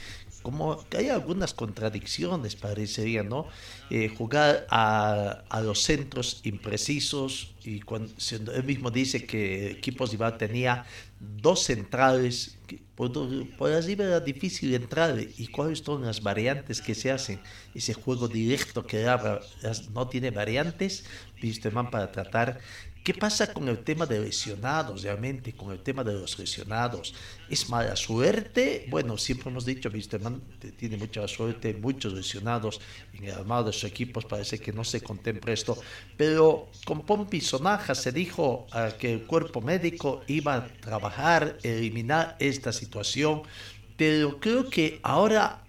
Como que hay algunas contradicciones, parecería, ¿no? Eh, jugar a, a los centros imprecisos y cuando, él mismo dice que el equipo rival tenía dos centrales, por, por arriba era difícil entrar y cuáles son las variantes que se hacen. Ese juego directo que no tiene variantes, Wisterman para tratar ¿Qué pasa con el tema de lesionados realmente? Con el tema de los lesionados. ¿Es mala suerte? Bueno, siempre hemos dicho, Wisterman tiene mucha suerte, muchos lesionados en el armado de sus equipos, parece que no se contempla esto. Pero con Pompi Sonaja se dijo ah, que el cuerpo médico iba a trabajar, eliminar esta situación. Pero creo que ahora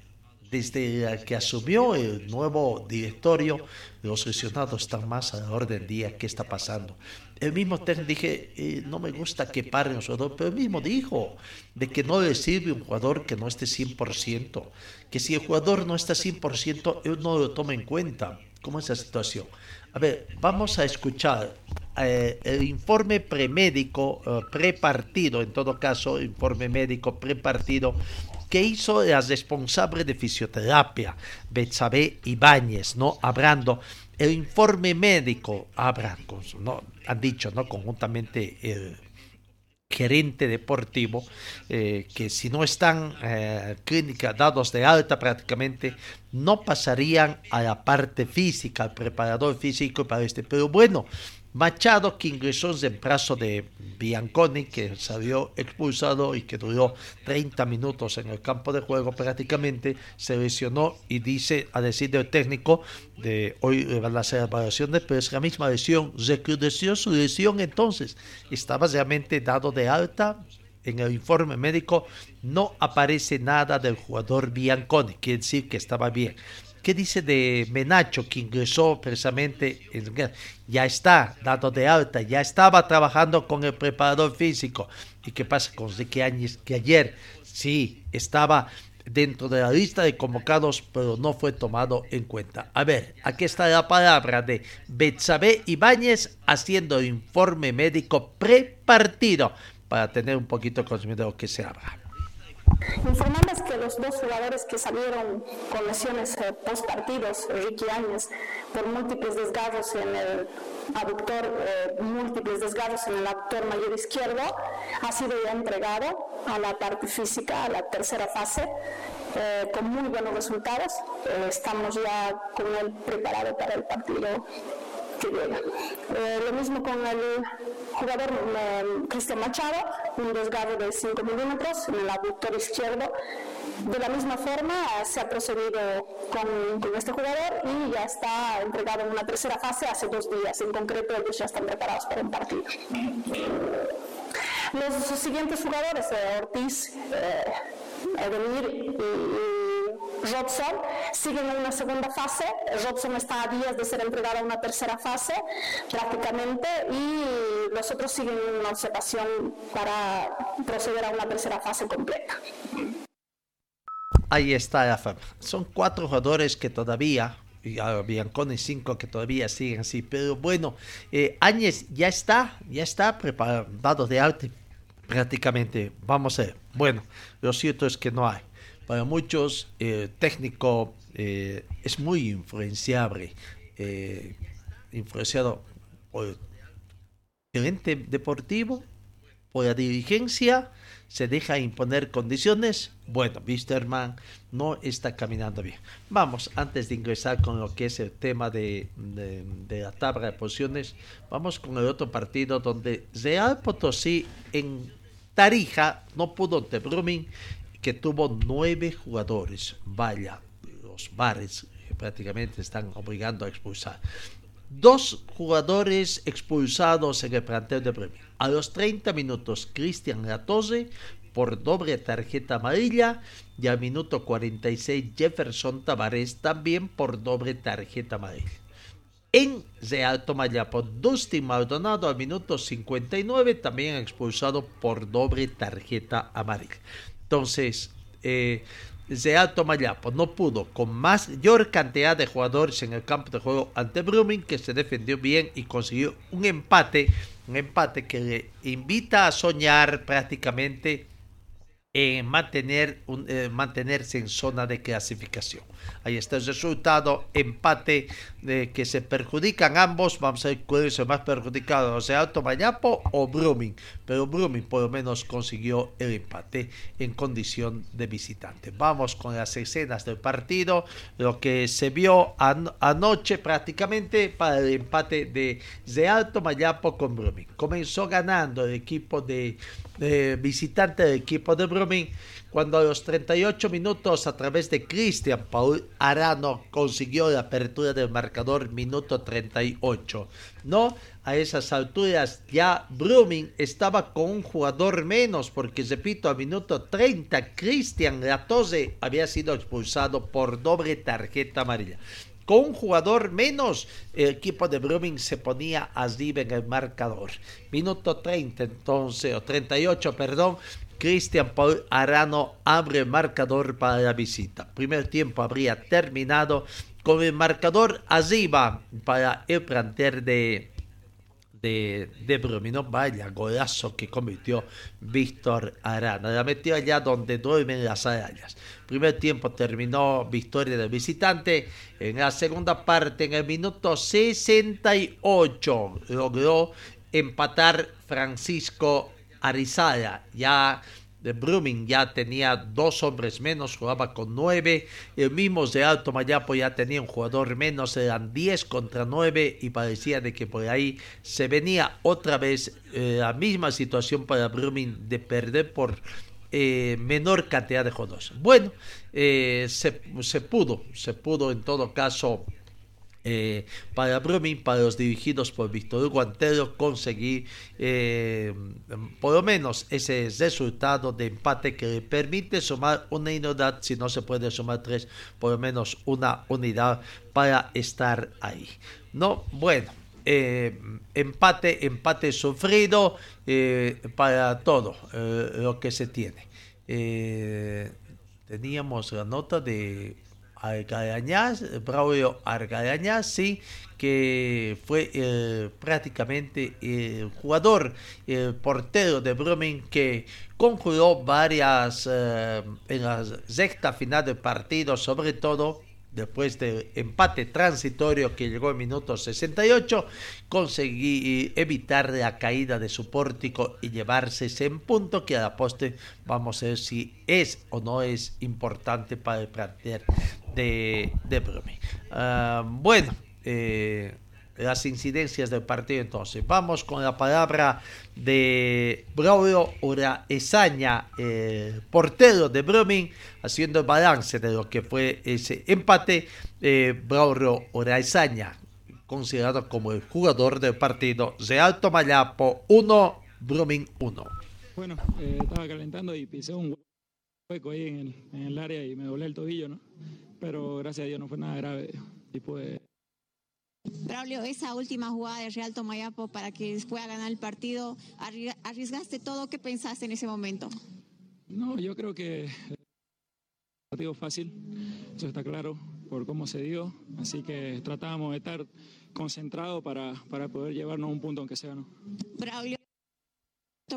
desde que asumió el nuevo directorio, los lesionados están más a la orden del día. ¿Qué está pasando? El mismo técnico dije, eh, no me gusta que paren los jugadores, pero el mismo dijo de que no le sirve un jugador que no esté 100%, que si el jugador no está 100%, él no lo toma en cuenta. ¿Cómo es la situación? A ver, vamos a escuchar eh, el informe premédico, eh, prepartido, en todo caso, informe médico prepartido que hizo la responsable de fisioterapia, Betsabe Ibáñez, ¿no? Hablando, el informe médico, hablan, ¿no? Han dicho, ¿no? Conjuntamente el gerente deportivo, eh, que si no están eh, clínica dados de alta prácticamente, no pasarían a la parte física, al preparador físico para este. Pero bueno, Machado, que ingresó en reemplazo de Bianconi, que salió expulsado y que duró 30 minutos en el campo de juego prácticamente, se lesionó y dice, a decir del técnico, de hoy hacer evaluaciones, pero es la misma lesión, recrudeció su lesión entonces, estaba realmente dado de alta, en el informe médico no aparece nada del jugador Bianconi, quiere decir que estaba bien. ¿Qué dice de Menacho, que ingresó precisamente? ya está dado de alta, ya estaba trabajando con el preparador físico. ¿Y qué pasa con Ricky Áñez? Que ayer sí estaba dentro de la lista de convocados, pero no fue tomado en cuenta. A ver, aquí está la palabra de Betsabe Ibáñez haciendo informe médico prepartido para tener un poquito de conocimiento de lo que se habla. Informarles que los dos jugadores que salieron con lesiones eh, post Ricky Áñez, por múltiples desgarros en el aductor, eh, múltiples desgarros en el aductor mayor izquierdo, ha sido ya entregado a la parte física, a la tercera fase, eh, con muy buenos resultados. estamos ya con él preparado para el partido eh, lo mismo con el jugador eh, Cristian Machado, un desgarro de 5 milímetros en el abductor izquierdo. De la misma forma se ha procedido con, este jugador y ya está entregado en una tercera fase hace dos días. En concreto, ellos ya están preparados para un partido. Los siguientes jugadores, eh, Ortiz, eh, Edenir y Robson siguen en una segunda fase. Robson está a días de ser entregado a una tercera fase prácticamente y los otros siguen en una observación para proceder a una tercera fase completa. Ahí está la Son cuatro jugadores que todavía y Bianconi cinco que todavía siguen así. Pero bueno, eh, Áñez ya está, ya está preparado de arte prácticamente. Vamos a ver. Bueno, lo cierto es que no hay. Para muchos, el técnico eh, es muy influenciable, eh, influenciado por el gerente deportivo, por la dirigencia, se deja imponer condiciones. Bueno, Wisterman no está caminando bien. Vamos, antes de ingresar con lo que es el tema de, la tabla de posiciones, vamos con el otro partido donde Real Potosí en Tarija no pudo ante Brumming que tuvo nueve jugadores. Vaya, los bares prácticamente están obligando a expulsar. Dos jugadores expulsados en el plantel de premio. A los 30 minutos, Cristian Latose por doble tarjeta amarilla y al minuto 46 Jefferson Tavares también por doble tarjeta amarilla. En Real Tomayapo, Dustin Maldonado al minuto 59 también expulsado por doble tarjeta amarilla. Entonces, eh, Real Tomayapo no pudo con mayor cantidad de jugadores en el campo de juego ante Brumming, que se defendió bien y consiguió un empate, un empate que le invita a soñar prácticamente en mantener, eh, mantenerse en zona de clasificación. Ahí está el resultado, empate que se perjudican ambos. Vamos a ver cuál es el más perjudicado, o sea, Alto Mayapo o Brumming. Pero Brumming por lo menos consiguió el empate en condición de visitante. Vamos con las escenas del partido, lo que se vio anoche prácticamente para el empate de, Alto Mayapo con Brumming. Comenzó ganando el equipo de, de visitante del equipo de Brumming cuando a los 38 minutos a través de Cristian Paul Arano consiguió la apertura del marcador minuto 38. No, a esas alturas ya Brumming estaba con un jugador menos porque repito, a minuto 30 Cristian Latose había sido expulsado por doble tarjeta amarilla. Con un jugador menos, el equipo de Brumming se ponía arriba en el marcador. Minuto 30 entonces, o 38, perdón, Cristian Paul Arano abre marcador para la visita. Primer tiempo habría terminado con el marcador arriba para el planter de, de, de Brumino. Vaya golazo que cometió Víctor Arana. La metió allá donde duermen las arañas. Primer tiempo terminó victoria del visitante. En la segunda parte, en el minuto 68, logró empatar Francisco Arizala. Ya de Brumming ya tenía dos hombres menos, jugaba con nueve. El mismo de Alto Mayapo ya tenía un jugador menos, eran diez contra nueve y parecía de que por ahí se venía otra vez eh, la misma situación para Brumming de perder por eh, menor cantidad de jugadores. Bueno, eh, se, se pudo, se pudo en todo caso eh, para Brumming, para los dirigidos por Víctor Hugo Antero, conseguir eh, por lo menos ese resultado de empate que le permite sumar una unidad, si no se puede sumar tres, por lo menos una unidad para estar ahí. No, bueno, eh, empate, empate sufrido para todo lo que se tiene. teníamos la nota de Argarañaz, Braulio Argarañaz, sí, que fue eh, prácticamente el jugador, el portero de Brumming que conjuró varias eh, en la sexta final del partido, sobre todo después del empate transitorio que llegó en minuto 68, conseguí evitar la caída de su pórtico y llevarse ese punto que a la poste vamos a ver si es o no es importante para el plantel de, de ah, bueno, eh, las incidencias del partido entonces. Vamos con la palabra de Braulio Uraesaña, eh, portero de Brumming, haciendo el balance de lo que fue ese empate. Eh, Braulio Uraesaña, considerado como el jugador del partido de Alto Mayapo 1, Brumming 1. Bueno, eh, estaba calentando y pisé un hueco ahí en el, en el área y me doblé el tobillo, ¿no? Pero gracias a Dios no fue nada grave y pues Braulio, esa última jugada de Real Tomayapo para que pueda ganar el partido, ¿arriesgaste todo? ¿Qué pensaste en ese momento? No, yo creo que partido fácil, eso está claro por cómo se dio, así que tratábamos de estar concentrados para, para poder llevarnos un punto aunque sea, ¿no? Braulio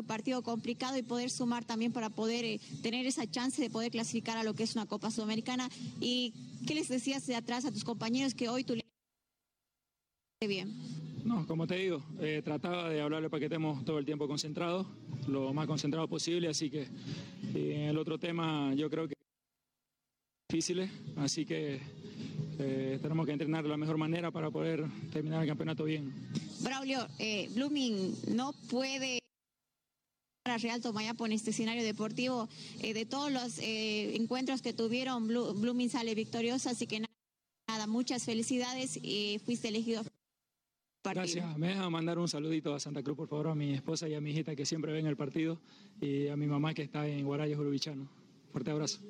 partido complicado y poder sumar también para poder eh, tener esa chance de poder clasificar a lo que es una Copa Sudamericana. ¿Y qué les decías de atrás a tus compañeros que hoy tú le bien. No, como te digo, eh, trataba de hablarle para que estemos todo el tiempo concentrados, lo más concentrado posible, así que en el otro tema yo creo que difíciles, así que eh, tenemos que entrenar de la mejor manera para poder terminar el campeonato bien. Braulio, eh, Blooming no puede Real Tomayapo en este escenario deportivo. de todos los encuentros que tuvieron, Blooming sale victoriosa, así que nada, muchas felicidades y fuiste elegido Gracias. Me deja mandar un saludito a Santa Cruz, por favor, a mi esposa y a mi hijita que siempre ven el partido y a mi mamá que está en Guarayas, Urubichano. Fuerte abrazo.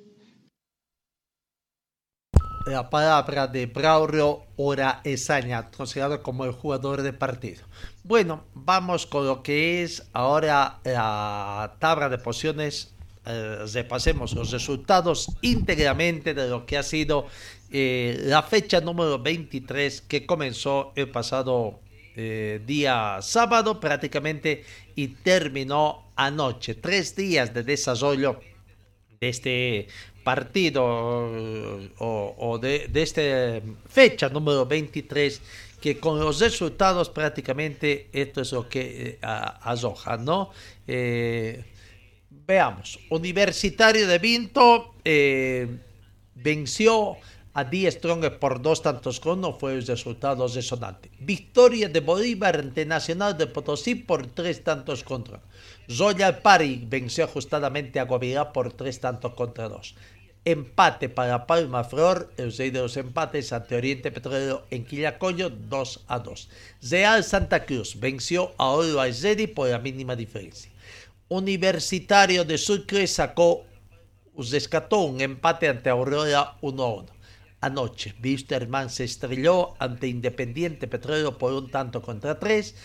La palabra de Braulio Ora Esaña, considerado como el jugador de partido. Bueno, vamos con lo que es ahora la tabla de posiciones. Eh, repasemos los resultados íntegramente de lo que ha sido eh, la fecha número 23 que comenzó el pasado eh, día sábado prácticamente y terminó anoche. Tres días de desarrollo de este partido o, de, esta fecha número 23 que con los resultados prácticamente esto es lo que eh, ¿no? Eh, veamos, Universitario de Vinto venció a 10 Strong por dos tantos con uno fue el resultado resonante. Victoria de Bolívar ante Nacional de Potosí por tres tantos contra. Royal Party venció ajustadamente a Guavirá por tres tantos contra dos. Empate para Palma Flor, el rey de los empates ante Oriente Petrolero en Quillacoyo 2 a 2. Real Santa Cruz venció a Oro Aizedi por la mínima diferencia. Universitario de Sucre sacó, rescató un empate ante Aurora 1 a 1. Anoche, Wisterman se estrelló ante Independiente Petrolero por un tanto contra tres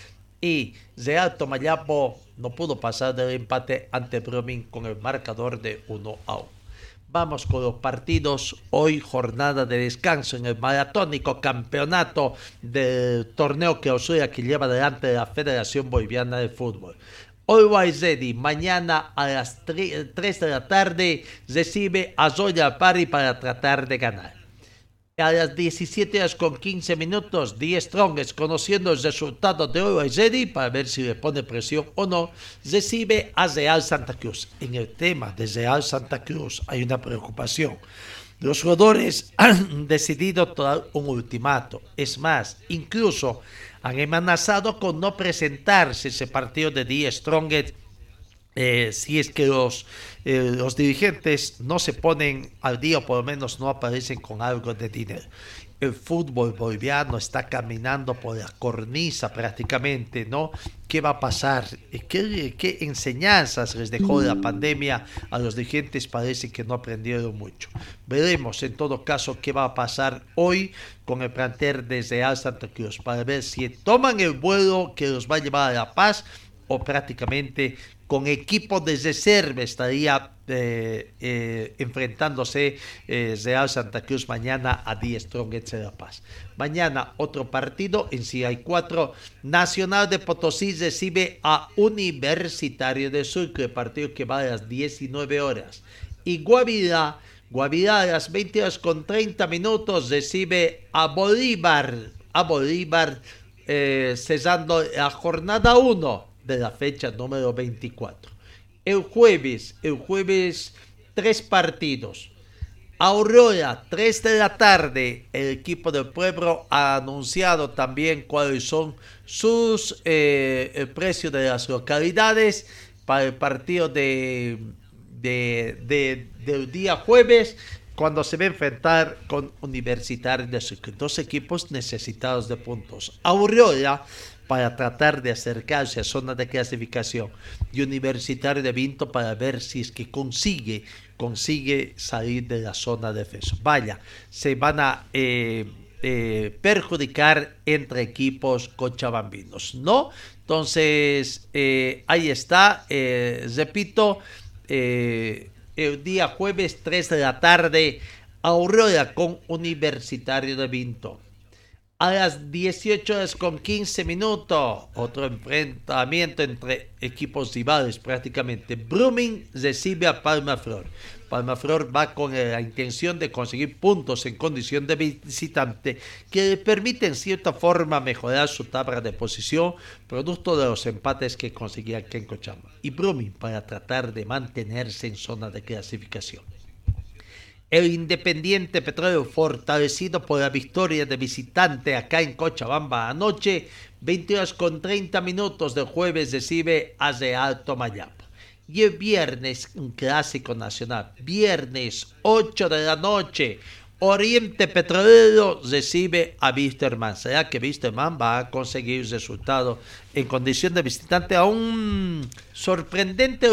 y Real Tomayapo no pudo pasar del empate ante Brumming con el marcador de 1 a 1. Vamos con los partidos. Hoy jornada de descanso en el maratónico campeonato del torneo que Osura que lleva adelante la Federación Boliviana de Fútbol. Always Ready, mañana a las 3 de la tarde recibe a Zoya Pari para tratar de ganar. A las 17 horas con 15 minutos, Die Strongest, conociendo el resultado de Always Ready para ver si le pone presión o no, recibe a Real Santa Cruz. En el tema de Real Santa Cruz hay una preocupación. Los jugadores han decidido tomar un ultimato. Es más, incluso han amenazado con no presentarse ese partido de Die Strongest eh, si es que los, eh, los dirigentes no se ponen al día o por lo menos no aparecen con algo de dinero. El fútbol boliviano está caminando por la cornisa prácticamente, ¿no? ¿Qué va a pasar? ¿Qué, qué enseñanzas les dejó la pandemia a los dirigentes? Parece que no aprendieron mucho. Veremos en todo caso qué va a pasar hoy con el plantel desde Real Santa Cruz para ver si toman el vuelo que los va a llevar a La Paz o prácticamente con equipo de reserva estaría eh, eh, enfrentándose eh, Real Santa Cruz mañana a 10 Strongets de La Paz. Mañana otro partido, en sí hay cuatro. Nacional de Potosí recibe a Universitario de Sucre, partido que va a las 19 horas. Y Guavirá, Guavirá a las 20 horas con 30 minutos recibe a Bolívar, a Bolívar cesando la jornada 1 de la fecha número 24. El jueves, el jueves, tres partidos. Aurora, 3 de la tarde, el equipo del pueblo ha anunciado también cuáles son sus eh, el precio de las localidades para el partido de, de, del día jueves cuando se va a enfrentar con Universitario de Sucre. Dos equipos necesitados de puntos. Aurora para tratar de acercarse a zona de clasificación y Universitario de Vinto para ver si es que consigue, consigue salir de la zona de defensa. Vaya, se van a eh, eh, perjudicar entre equipos cochabambinos, ¿no? Entonces, eh, ahí está, repito, el día jueves 3 de la tarde, Aurora con Universitario de Vinto a las 18 horas con 15 minutos. Otro enfrentamiento entre equipos rivales prácticamente. Brumming recibe a Palma Flor. Palma Flor va con la intención de conseguir puntos en condición de visitante que le permite en cierta forma mejorar su tabla de posición producto de los empates que conseguía Ken Cochama. Y Brumming para tratar de mantenerse en zona de clasificación. El Independiente Petróleo, fortalecido por la victoria de visitante acá en Cochabamba anoche, 20 horas con 30 minutos del jueves recibe a Real Tomayapo. Y el viernes, un clásico nacional, viernes 8 de la noche, Oriente Petrolero recibe a Wisterman. ¿Será que Wisterman va a conseguir resultado en condición de visitante a un sorprendente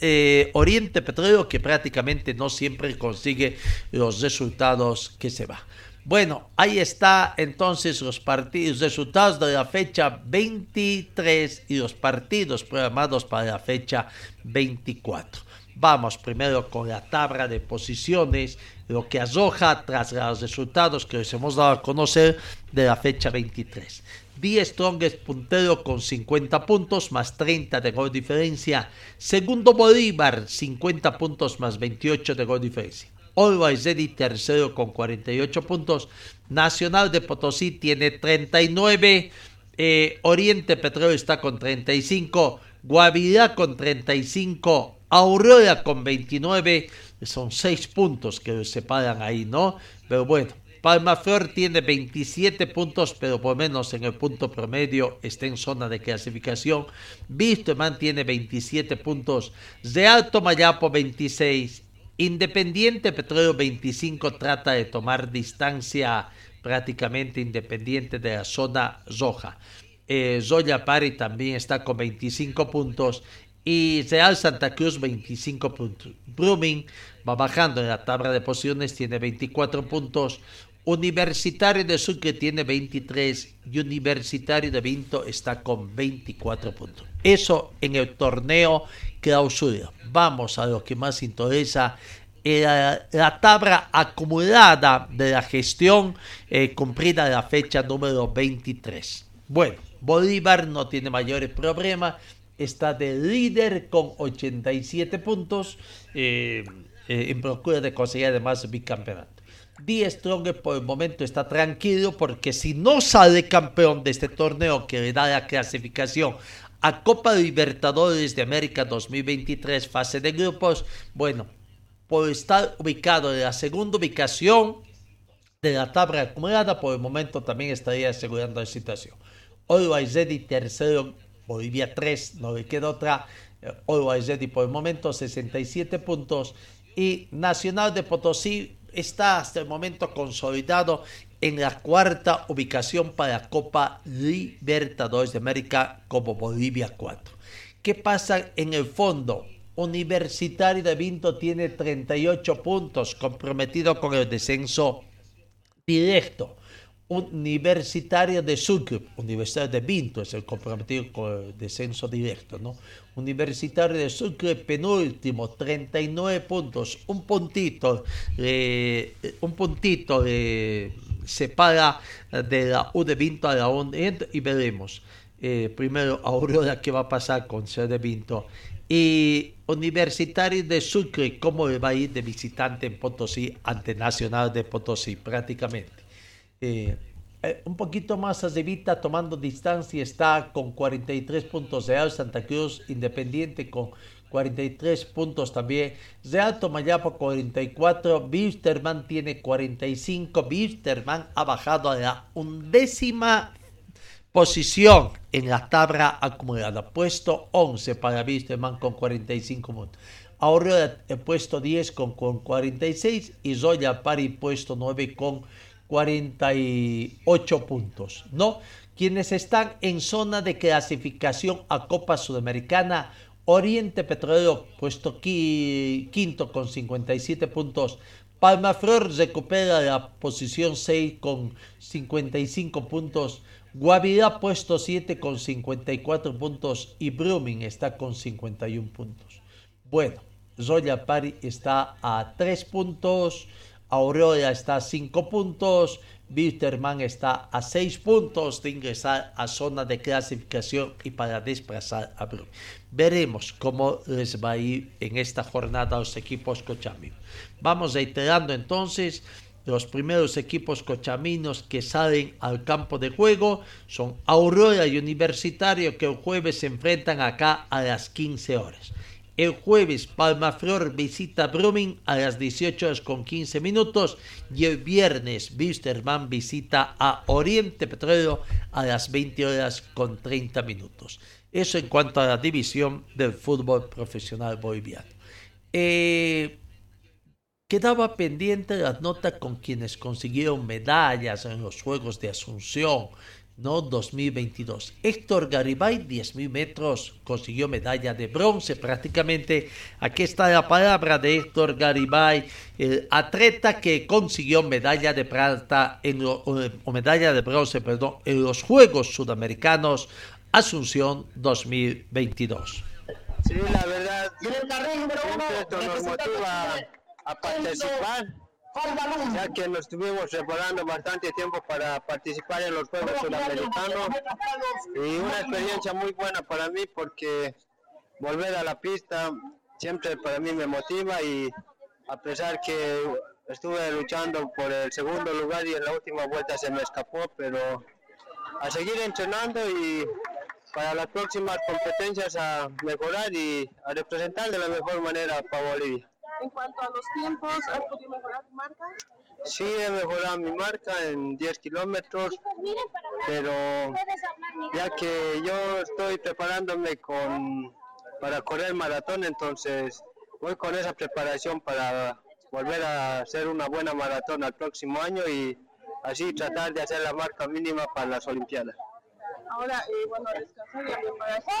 eh, Oriente Petrolero que prácticamente no siempre consigue los resultados que se va? Bueno, ahí está entonces los partidos, resultados de la fecha 23 y los partidos programados para la fecha 24. Vamos primero con la tabla de posiciones, lo que arroja tras los resultados que les hemos dado a conocer de la fecha 23. Die Strongest puntero con 50 puntos más 30 de gol diferencia. Segundo Bolívar, 50 puntos más 28 de gol diferencia. Always Ready tercero con 48 puntos. Nacional de Potosí tiene 39. Eh, Oriente Petróleo está con 35. Guavirá con 35. Aurora con 29, son 6 puntos que separan ahí, ¿no? Pero bueno, Palmaflor tiene 27 puntos, pero por menos en el punto promedio está en zona de clasificación. Wisterman tiene 27 puntos. De Alto Mayapo 26. Independiente Petróleo 25 trata de tomar distancia prácticamente independiente de la zona roja. Eh, Zoya Pari también está con 25 puntos y Real Santa Cruz 25 puntos. Brumming va bajando en la tabla de posiciones, tiene 24 puntos. Universitario de Sucre tiene 23 y Universitario de Vinto está con 24 puntos. Eso en el torneo clausura. Vamos a lo que más interesa. La, la tabla acumulada de la gestión eh, cumplida la fecha número 23. Bueno, Bolívar no tiene mayores problemas. Está de líder con 87 puntos eh, eh, en procura de conseguir además bicampeonato. Die Strong por el momento está tranquilo porque si no sale campeón de este torneo que le da la clasificación a Copa Libertadores de América 2023 fase de grupos, bueno, por estar ubicado en la segunda ubicación de la tabla acumulada, por el momento también estaría asegurando la situación. Always Ready tercero, Bolivia 3, no le queda otra. Always Ready por el momento 67 puntos y Nacional de Potosí está hasta el momento consolidado en la cuarta ubicación para Copa Libertadores de América como Bolivia 4. ¿Qué pasa en el fondo? Universitario de Vinto tiene 38 puntos, comprometido con el descenso directo. Universitario de Sucre, Universitario de Vinto es el comprometido con el descenso directo, ¿no? Universitario de Sucre, penúltimo, 39 puntos, un puntito, eh, un puntito eh, separa de la U de Vinto a la U y veremos. Eh, primero, Aurora, qué va a pasar con C de Vinto. Y Universitario de Sucre, cómo va a ir de visitante en Potosí ante Nacional de Potosí, prácticamente. Eh, eh, un poquito más arribita, tomando distancia, está con 43 puntos Real Santa Cruz, Independiente con 43 puntos también. Real Tomayapo 44, Bisterman tiene 45. Bisterman ha bajado a la undécima posición en la tabla acumulada. Puesto 11 para Bisterman con 45 puntos. Ahora he puesto 10 con, con 46 y Zoya Pari puesto 9 con 48 puntos, ¿no? Quienes están en zona de clasificación a Copa Sudamericana, Oriente Petrolero puesto quinto con 57 puntos, Palmaflor recupera la posición 6 con 55 puntos, Guavirá puesto 7 con 54 puntos y Brumming está con 51 puntos. Bueno, Zoya Pari está a 3 puntos, Aurora está a 5 puntos, Bitterman está a 6 puntos de ingresar a zona de clasificación y para desplazar a. Veremos cómo les va a ir en esta jornada a los equipos cochaminos. Vamos reiterando entonces los primeros equipos cochaminos que salen al campo de juego son Aurora y Universitario que el jueves se enfrentan acá a las 15 horas. El jueves Palmaflor visita Brumming a las 18 horas con 15 minutos y el viernes Wisterman visita a Oriente Petróleo a las 20 horas con 30 minutos. Eso en cuanto a la división del fútbol profesional boliviano. Eh, quedaba pendiente la nota con quienes consiguieron medallas en los Juegos de Asunción, no 2022. Héctor Garibay, 10.000 metros, consiguió medalla de bronce prácticamente. Aquí está la palabra de Héctor Garibay, el atleta que consiguió medalla de plata en o medalla de bronce, perdón, en los Juegos Sudamericanos Asunción 2022. Sí, la verdad, esto nos motiva a participar ya que nos estuvimos preparando bastante tiempo para participar en los Juegos Sudamericanos y una experiencia muy buena para mí porque volver a la pista siempre para mí me motiva y a pesar que estuve luchando por el segundo lugar y en la última vuelta se me escapó, pero a seguir entrenando y para las próximas competencias a mejorar y a representar de la mejor manera para Bolivia. En cuanto a los tiempos, ¿has podido mejorar tu marca? Sí, he mejorado mi marca en 10 kilómetros, pero ya que yo estoy preparándome con, para correr maratón, entonces voy con esa preparación para volver a hacer una buena maratón al próximo año y así tratar de hacer la marca mínima para las Olimpiadas. Ahora, eh, bueno, descansar y la preparación.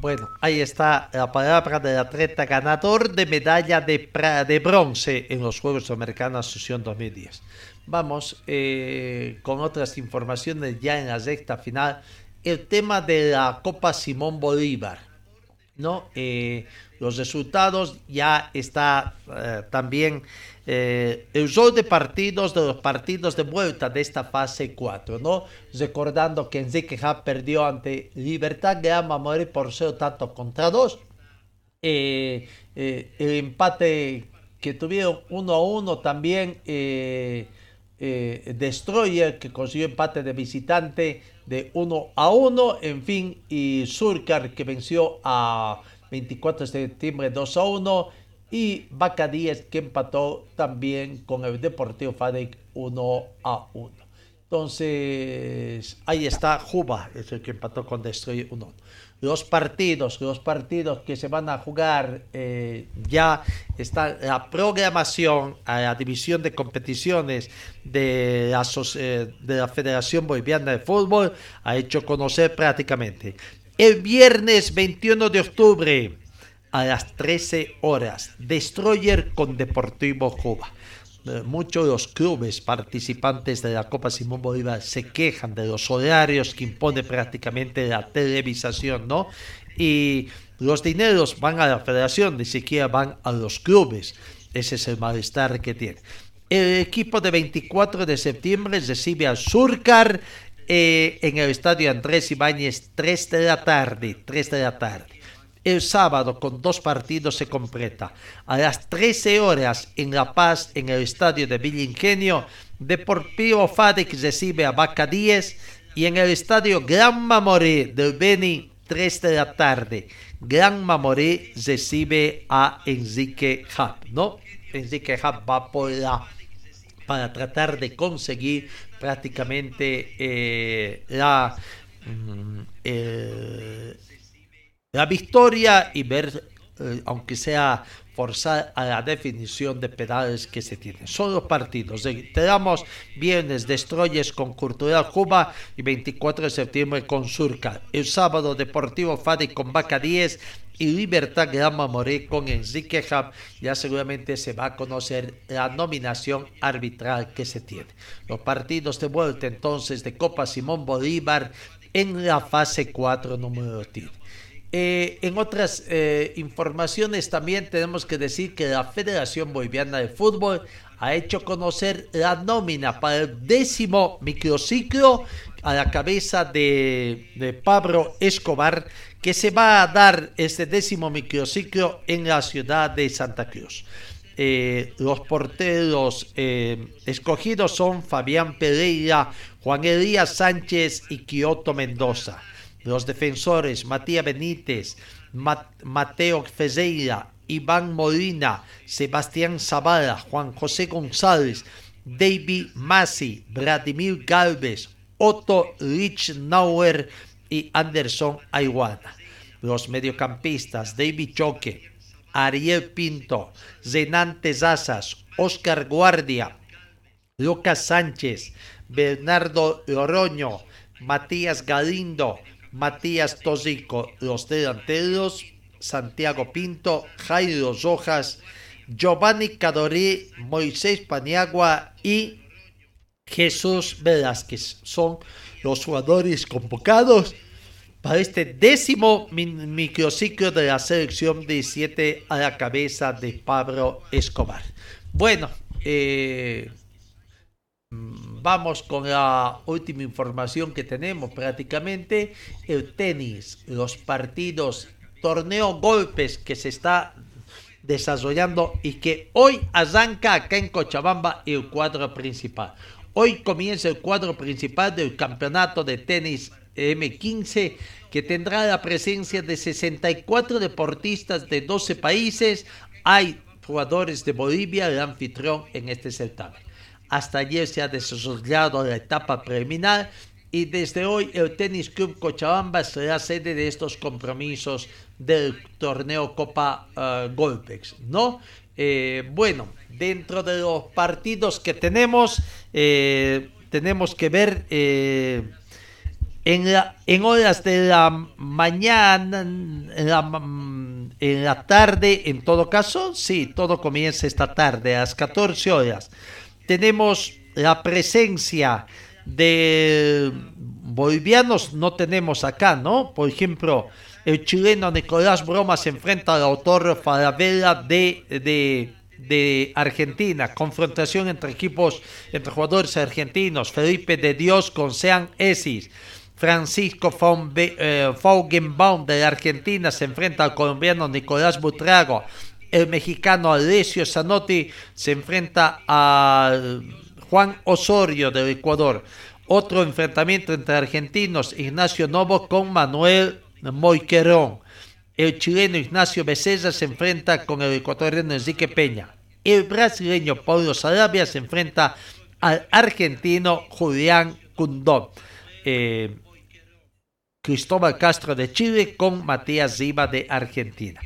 Bueno, ahí está la palabra del atleta ganador de medalla de, de bronce en los Juegos Sudamericanos Asunción 2010. Vamos eh, con otras informaciones ya en la recta final. El tema de la Copa Simón Bolívar. ¿No? Eh, los resultados ya está eh, también eh, el show de partidos de los partidos de vuelta de esta fase 4, ¿no? Recordando que Enrique Hub perdió ante Libertad Gran Mamoré por 0 tanto contra 2. Eh, eh, el empate que tuvieron 1 a 1 también eh, Destroyer que consiguió empate de visitante de 1 a 1 en fin y Surcar que venció a 24 de septiembre 2 a 1 y Vaca 10 que empató también con el Deportivo Fadec 1 a 1 entonces ahí está Juba es el que empató con Destroyer 1 a 1 los partidos, los partidos que se van a jugar, eh, ya está la programación a la división de competiciones de la, eh, de la Federación Boliviana de Fútbol, ha hecho conocer prácticamente. El viernes 21 de octubre a las 13 horas, Destroyer con Deportivo Cuba. Muchos los clubes participantes de la Copa Simón Bolívar se quejan de los horarios que impone prácticamente la televisación, ¿no? Y los dineros van a la federación, ni siquiera van a los clubes. Ese es el malestar que tiene. El equipo de 24 de septiembre recibe al Surcar eh, en el estadio Andrés Ibáñez 3 de la tarde. 3 de la tarde. El sábado con dos partidos se completa. A las 13 horas en La Paz, en el estadio de Villa Ingenio, Deportivo Fadec recibe a Vaca 10 y en el estadio Gran Mamoré del Beni, 3 de la tarde. Gran Mamoré recibe a Enrique Hub, ¿no? Enrique Hub va por la para tratar de conseguir prácticamente eh, la, mm, la victoria y ver, eh, aunque sea forzar a la definición de pedales que se tienen. Son los partidos. Tenemos viernes Destroyers con Cultural Cuba y 24 de septiembre con Surca. El sábado Deportivo Fadi con Vaca 10 y Libertad Grama Moré con Enrique Hub. Ya seguramente se va a conocer la nominación arbitral que se tiene. Los partidos de vuelta entonces de Copa Simón Bolívar en la fase 4 número 10. Eh, en otras eh, informaciones también tenemos que decir que la Federación Boliviana de Fútbol ha hecho conocer la nómina para el décimo microciclo a la cabeza de, Pablo Escobar que se va a dar este décimo microciclo en la ciudad de Santa Cruz. Eh, los porteros escogidos son Fabián Pereira, Juan Elías Sánchez y Kioto Mendoza. Los defensores Matías Benítez, Ma- Mateo Ferreira, Iván Molina, Sebastián Zavala, Juan José González, David Masi, Vladimir Galvez, Otto Richnauer y Anderson Ayguana. Los mediocampistas David Choque, Ariel Pinto, Zenante Zazas, Oscar Guardia, Lucas Sánchez, Bernardo Loroño, Matías Galindo, Matías Tosico, los delanteros, Santiago Pinto, Jairo Rojas, Giovanni Cadorí, Moisés Paniagua y Jesús Velázquez. Son los jugadores convocados para este décimo mi- microciclo de la selección 17 a la cabeza de Pablo Escobar. Bueno, eh, mm, vamos con la última información que tenemos prácticamente. El tenis, los partidos, torneo golpes que se está desarrollando y que hoy arranca acá en Cochabamba el cuadro principal. Hoy comienza el cuadro principal del campeonato de tenis M15 que tendrá la presencia de 64 deportistas de 12 países. Hay jugadores de Bolivia, el anfitrión en este certamen. Hasta ayer se ha desarrollado la etapa preliminar y desde hoy el Tenis Club Cochabamba será sede de estos compromisos del torneo Copa uh, Golpex, ¿no? Eh, bueno, dentro de los partidos que tenemos, eh, tenemos que ver eh, en, la, horas de la mañana, en la, en la tarde, en todo caso, sí, todo comienza esta tarde, a las 14 horas. Tenemos la presencia de bolivianos, no tenemos acá, ¿no? Por ejemplo, el chileno Nicolás Broma se enfrenta al autor Falabella de, de, de, Argentina. Confrontación entre equipos, entre jugadores argentinos. Felipe de Dios con Sean Esis. Francisco eh, Faugenbaum de Argentina se enfrenta al colombiano Nicolás Butrago. El mexicano Alessio Zanotti se enfrenta al Juan Osorio del Ecuador. Otro enfrentamiento entre argentinos, Ignacio Novo con Manuel Moiquerón. El chileno Ignacio Becerra se enfrenta con el ecuatoriano Enrique Peña. El brasileño Paulo Sarabia se enfrenta al argentino Julián Cundón. Eh, Cristóbal Castro de Chile con Matías Riva de Argentina.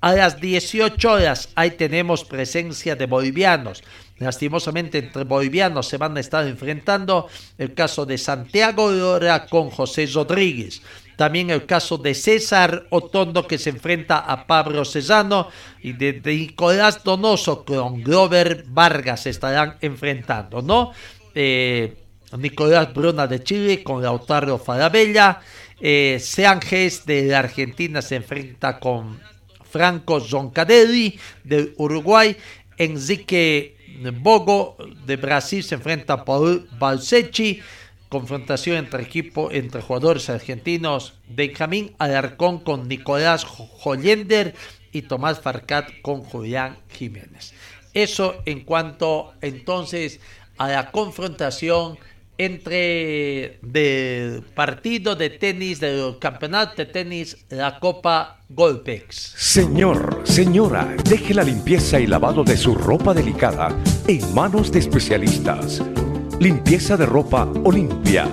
A las 18 horas ahí tenemos presencia de bolivianos. Lastimosamente entre bolivianos se van a estar enfrentando el caso de Santiago Lora con José Rodríguez. También el caso de César Otondo que se enfrenta a Pablo Cesano y de, Nicolás Donoso con Glover Vargas se estarán enfrentando, ¿no? Eh, Nicolás Bruna de Chile con Lautaro Farabella. Eh, de la Argentina se enfrenta con Franco Zoncadelli de Uruguay. Enrique Bogo de Brasil se enfrenta a Paul Balsechi. Confrontación entre equipo, entre jugadores argentinos. Benjamín Alarcón con Nicolás Joyender y Tomás Farcat con Julián Jiménez. Eso en cuanto entonces a la confrontación entre del partido de tenis del campeonato de tenis la Copa Golpex. Señor, señora, deje la limpieza y lavado de su ropa delicada en manos de especialistas. Limpieza de ropa Olimpia.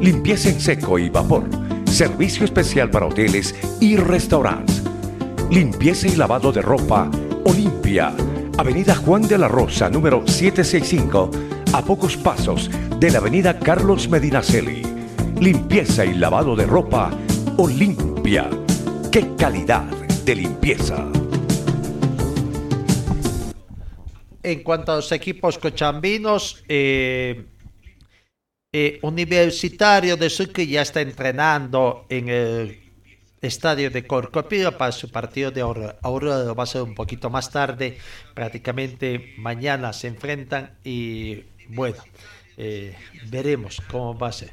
Limpieza en seco y vapor. Servicio especial para hoteles y restaurantes. Limpieza y lavado de ropa Olimpia. Avenida Juan de la Rosa, número 765 a pocos pasos de la avenida Carlos Medinaceli. Limpieza y lavado de ropa Olimpia. ¡Qué calidad de limpieza! En cuanto a los equipos cochambinos, eh, eh, Universitario de Sucre ya está entrenando en el estadio de Corcopio para su partido de Aurora. Va a ser un poquito más tarde, prácticamente mañana se enfrentan y bueno, eh, veremos cómo va a ser.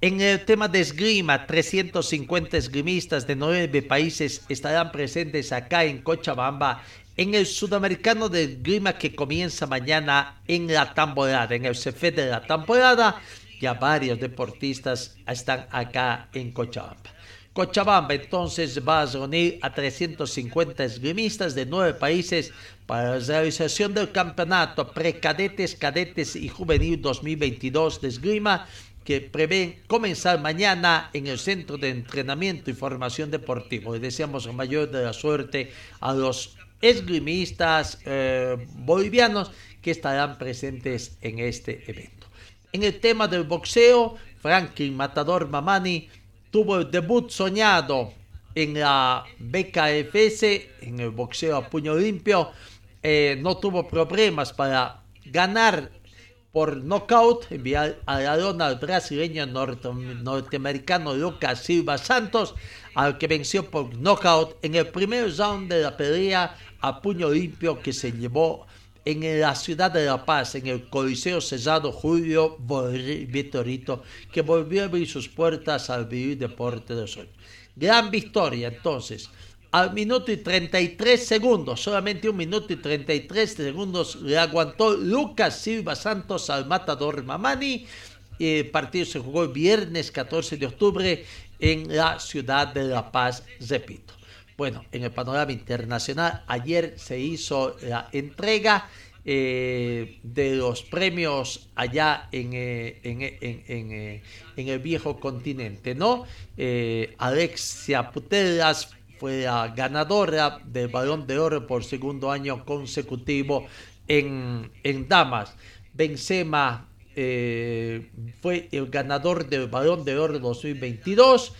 En el tema de esgrima, 350 esgrimistas de nueve países estarán presentes acá en Cochabamba en el sudamericano de esgrima que comienza mañana en la temporada, en el CF de la temporada. Ya varios deportistas están acá en Cochabamba. Cochabamba entonces va a reunir a 350 esgrimistas de nueve países para la realización del campeonato precadetes, cadetes y juvenil 2022 de esgrima que prevén comenzar mañana en el Centro de Entrenamiento y Formación Deportivo. Deseamos la mayor de la suerte a los esgrimistas eh, bolivianos que estarán presentes en este evento. En el tema del boxeo, Franklin Matador Mamani tuvo el debut soñado en la BKFS, en el boxeo a puño limpio, eh, no tuvo problemas para ganar por knockout, enviar a la lona al brasileño norteamericano Lucas Silva Santos, al que venció por knockout en el primer round de la pelea a puño limpio que se llevó en la ciudad de La Paz, en el Coliseo Cesado Julio Vitorito, que volvió a abrir sus puertas al vivir deporte de sol. Gran victoria entonces al minuto y 33 segundos, solamente un minuto y 33 segundos le aguantó Lucas Silva Santos al matador Mamani. El partido se jugó el viernes 14 de octubre en la ciudad de La Paz, repito. Bueno, en el panorama internacional, ayer se hizo la entrega eh, de los premios allá en, eh, eh, en, el viejo continente, ¿no? Alexia Putelas fue la ganadora del Balón de Oro por segundo año consecutivo en, en Damas. Benzema fue el ganador del Balón de Oro 2022.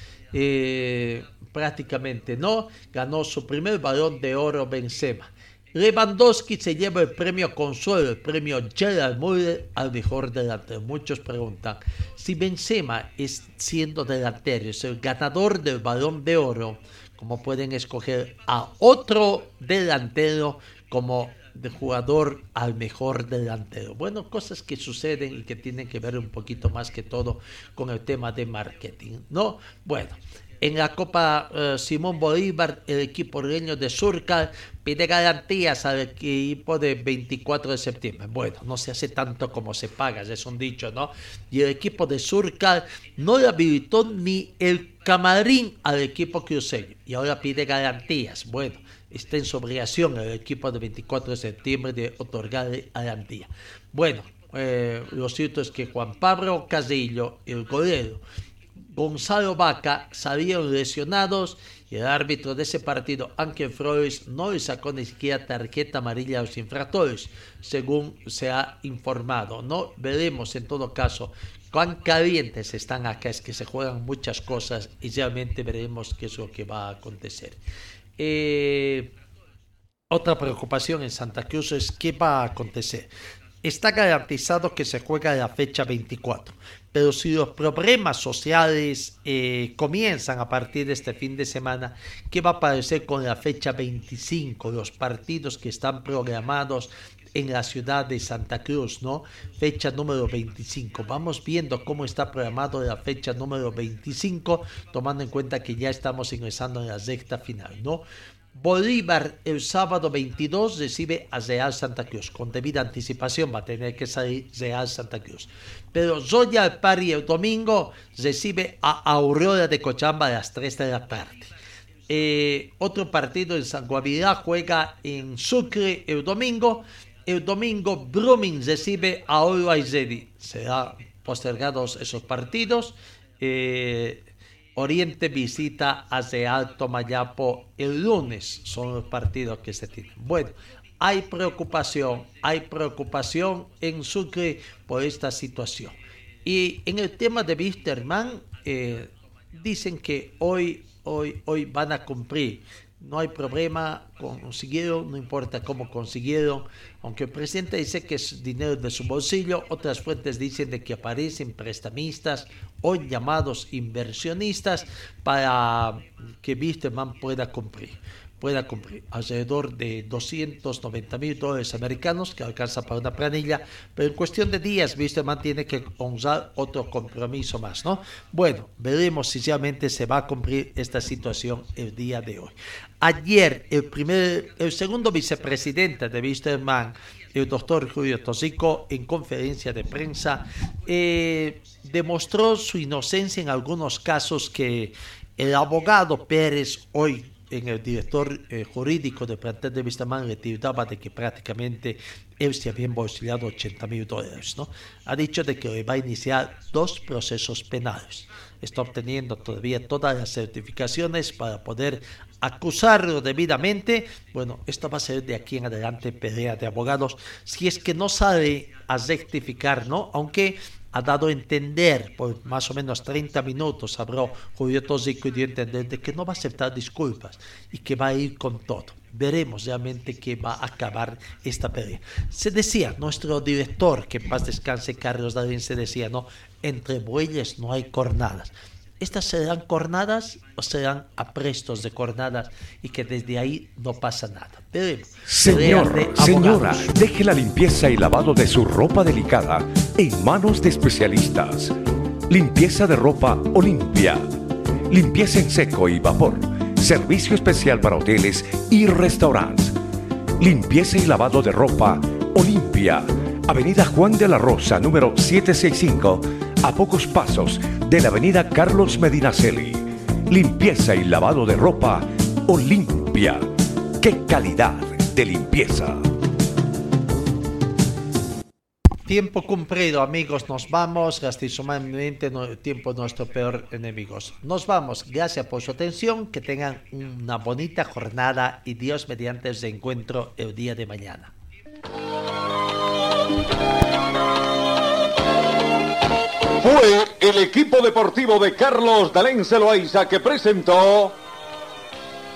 Prácticamente no, ganó su primer balón de oro Benzema. Lewandowski se lleva el premio Consuelo, el premio Gerald Müller al mejor delantero. Muchos preguntan si Benzema es siendo delantero, es el ganador del balón de oro, ¿cómo pueden escoger a otro delantero como de jugador al mejor delantero. Bueno, cosas que suceden y que tienen que ver un poquito más que todo con el tema de marketing, ¿no? Bueno, en la Copa eh, Simón Bolívar, el equipo de Surcal pide garantías al equipo de 24 de septiembre. Bueno, no se hace tanto como se paga, es un dicho, ¿no? Y el equipo de Surcal no le habilitó ni el camarín al equipo cruceño y ahora pide garantías. Bueno, está en su obligación el equipo de 24 de septiembre de otorgarle garantía. Bueno, eh, lo cierto es que Juan Pablo Casillo, el golero, Gonzalo Vaca salieron lesionados y el árbitro de ese partido, Ángel Flores, no le sacó ni siquiera tarjeta amarilla a los infractores, según se ha informado. No veremos en todo caso cuán calientes están acá, es que se juegan muchas cosas y realmente veremos qué es lo que va a acontecer. Eh, otra preocupación en Santa Cruz es qué va a acontecer. Está garantizado que se juega la fecha 24. Pero si los problemas sociales eh, comienzan a partir de este fin de semana, ¿qué va a aparecer con la fecha 25? Los partidos que están programados en la ciudad de Santa Cruz, ¿no? Fecha número 25. Vamos viendo cómo está programado la fecha número 25, tomando en cuenta que ya estamos ingresando en la recta final, ¿no? Bolívar el sábado 22 recibe a Real Santa Cruz. Con debida anticipación va a tener que salir Real Santa Cruz. Pero Zoya Pari el domingo recibe a Aurora de Cochamba a las 3 de la tarde. Eh, otro partido en San Guavirá juega en Sucre el domingo. El domingo Brumming recibe a Oro. Serán postergados esos partidos. Eh, Oriente visita a Alto Mayapo el lunes. Son los partidos que se tienen. Bueno, hay preocupación, hay preocupación en Sucre por esta situación. Y en el tema de Wisterman, eh, dicen que hoy, hoy, hoy van a cumplir no hay problema, consiguieron, no importa cómo consiguieron, aunque el presidente dice que es dinero de su bolsillo, otras fuentes dicen de que aparecen prestamistas o llamados inversionistas para que Wisterman pueda cumplir pueda cumplir alrededor de 290 mil dólares americanos que alcanza para una planilla, pero en cuestión de días, viste, tiene que honrar otro compromiso más, ¿no? Bueno, veremos si realmente se va a cumplir esta situación el día de hoy. Ayer, el primer, el segundo vicepresidente de Wisterman, el doctor Julio Tosico, en conferencia de prensa, eh, demostró su inocencia en algunos casos que el abogado Pérez hoy en el director eh, jurídico de plantel de Vistamán le tildaba de que prácticamente él se había embolsillado 80 mil dólares. ¿no? Ha dicho de que va a iniciar dos procesos penales. Está obteniendo todavía todas las certificaciones para poder acusarlo debidamente. Bueno, esto va a ser de aquí en adelante pelea de abogados. Si es que no sale a rectificar, ¿no? Aunque ha dado a entender por más o menos 30 minutos, habló Julio Tosico y dio a entender de que no va a aceptar disculpas y que va a ir con todo. Veremos realmente qué va a acabar esta pelea. Se decía, nuestro director, que en paz descanse, Carlos Darín, se decía, no, entre bueyes no hay cornadas estas serán cornadas o serán aprestos de cornadas y que desde ahí no pasa nada. Señor, señora, deje la limpieza y lavado de su ropa delicada en manos de especialistas. Limpieza de ropa Olimpia. Limpieza en seco y vapor Servicio especial para hoteles y restaurantes. Limpieza y lavado de ropa Olimpia. Avenida Juan de la Rosa, número 765, a pocos pasos de la Avenida Carlos Medinaceli. Limpieza y lavado de ropa Olimpia. ¡Qué calidad de limpieza! Tiempo cumplido, amigos. Nos vamos. Lastimosamente, no, tiempo nuestro peor enemigos. Nos vamos. Gracias por su atención. Que tengan una bonita jornada y Dios mediante ese encuentro el día de mañana. Fue el equipo deportivo de Carlos Dalén Celoaiza que presentó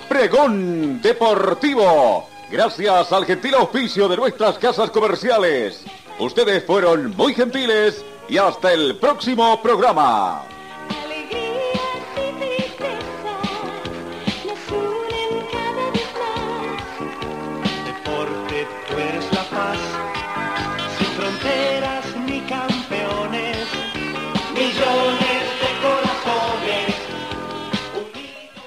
Pregón Deportivo. Gracias al gentil auspicio de nuestras casas comerciales. Ustedes fueron muy gentiles y hasta el próximo programa.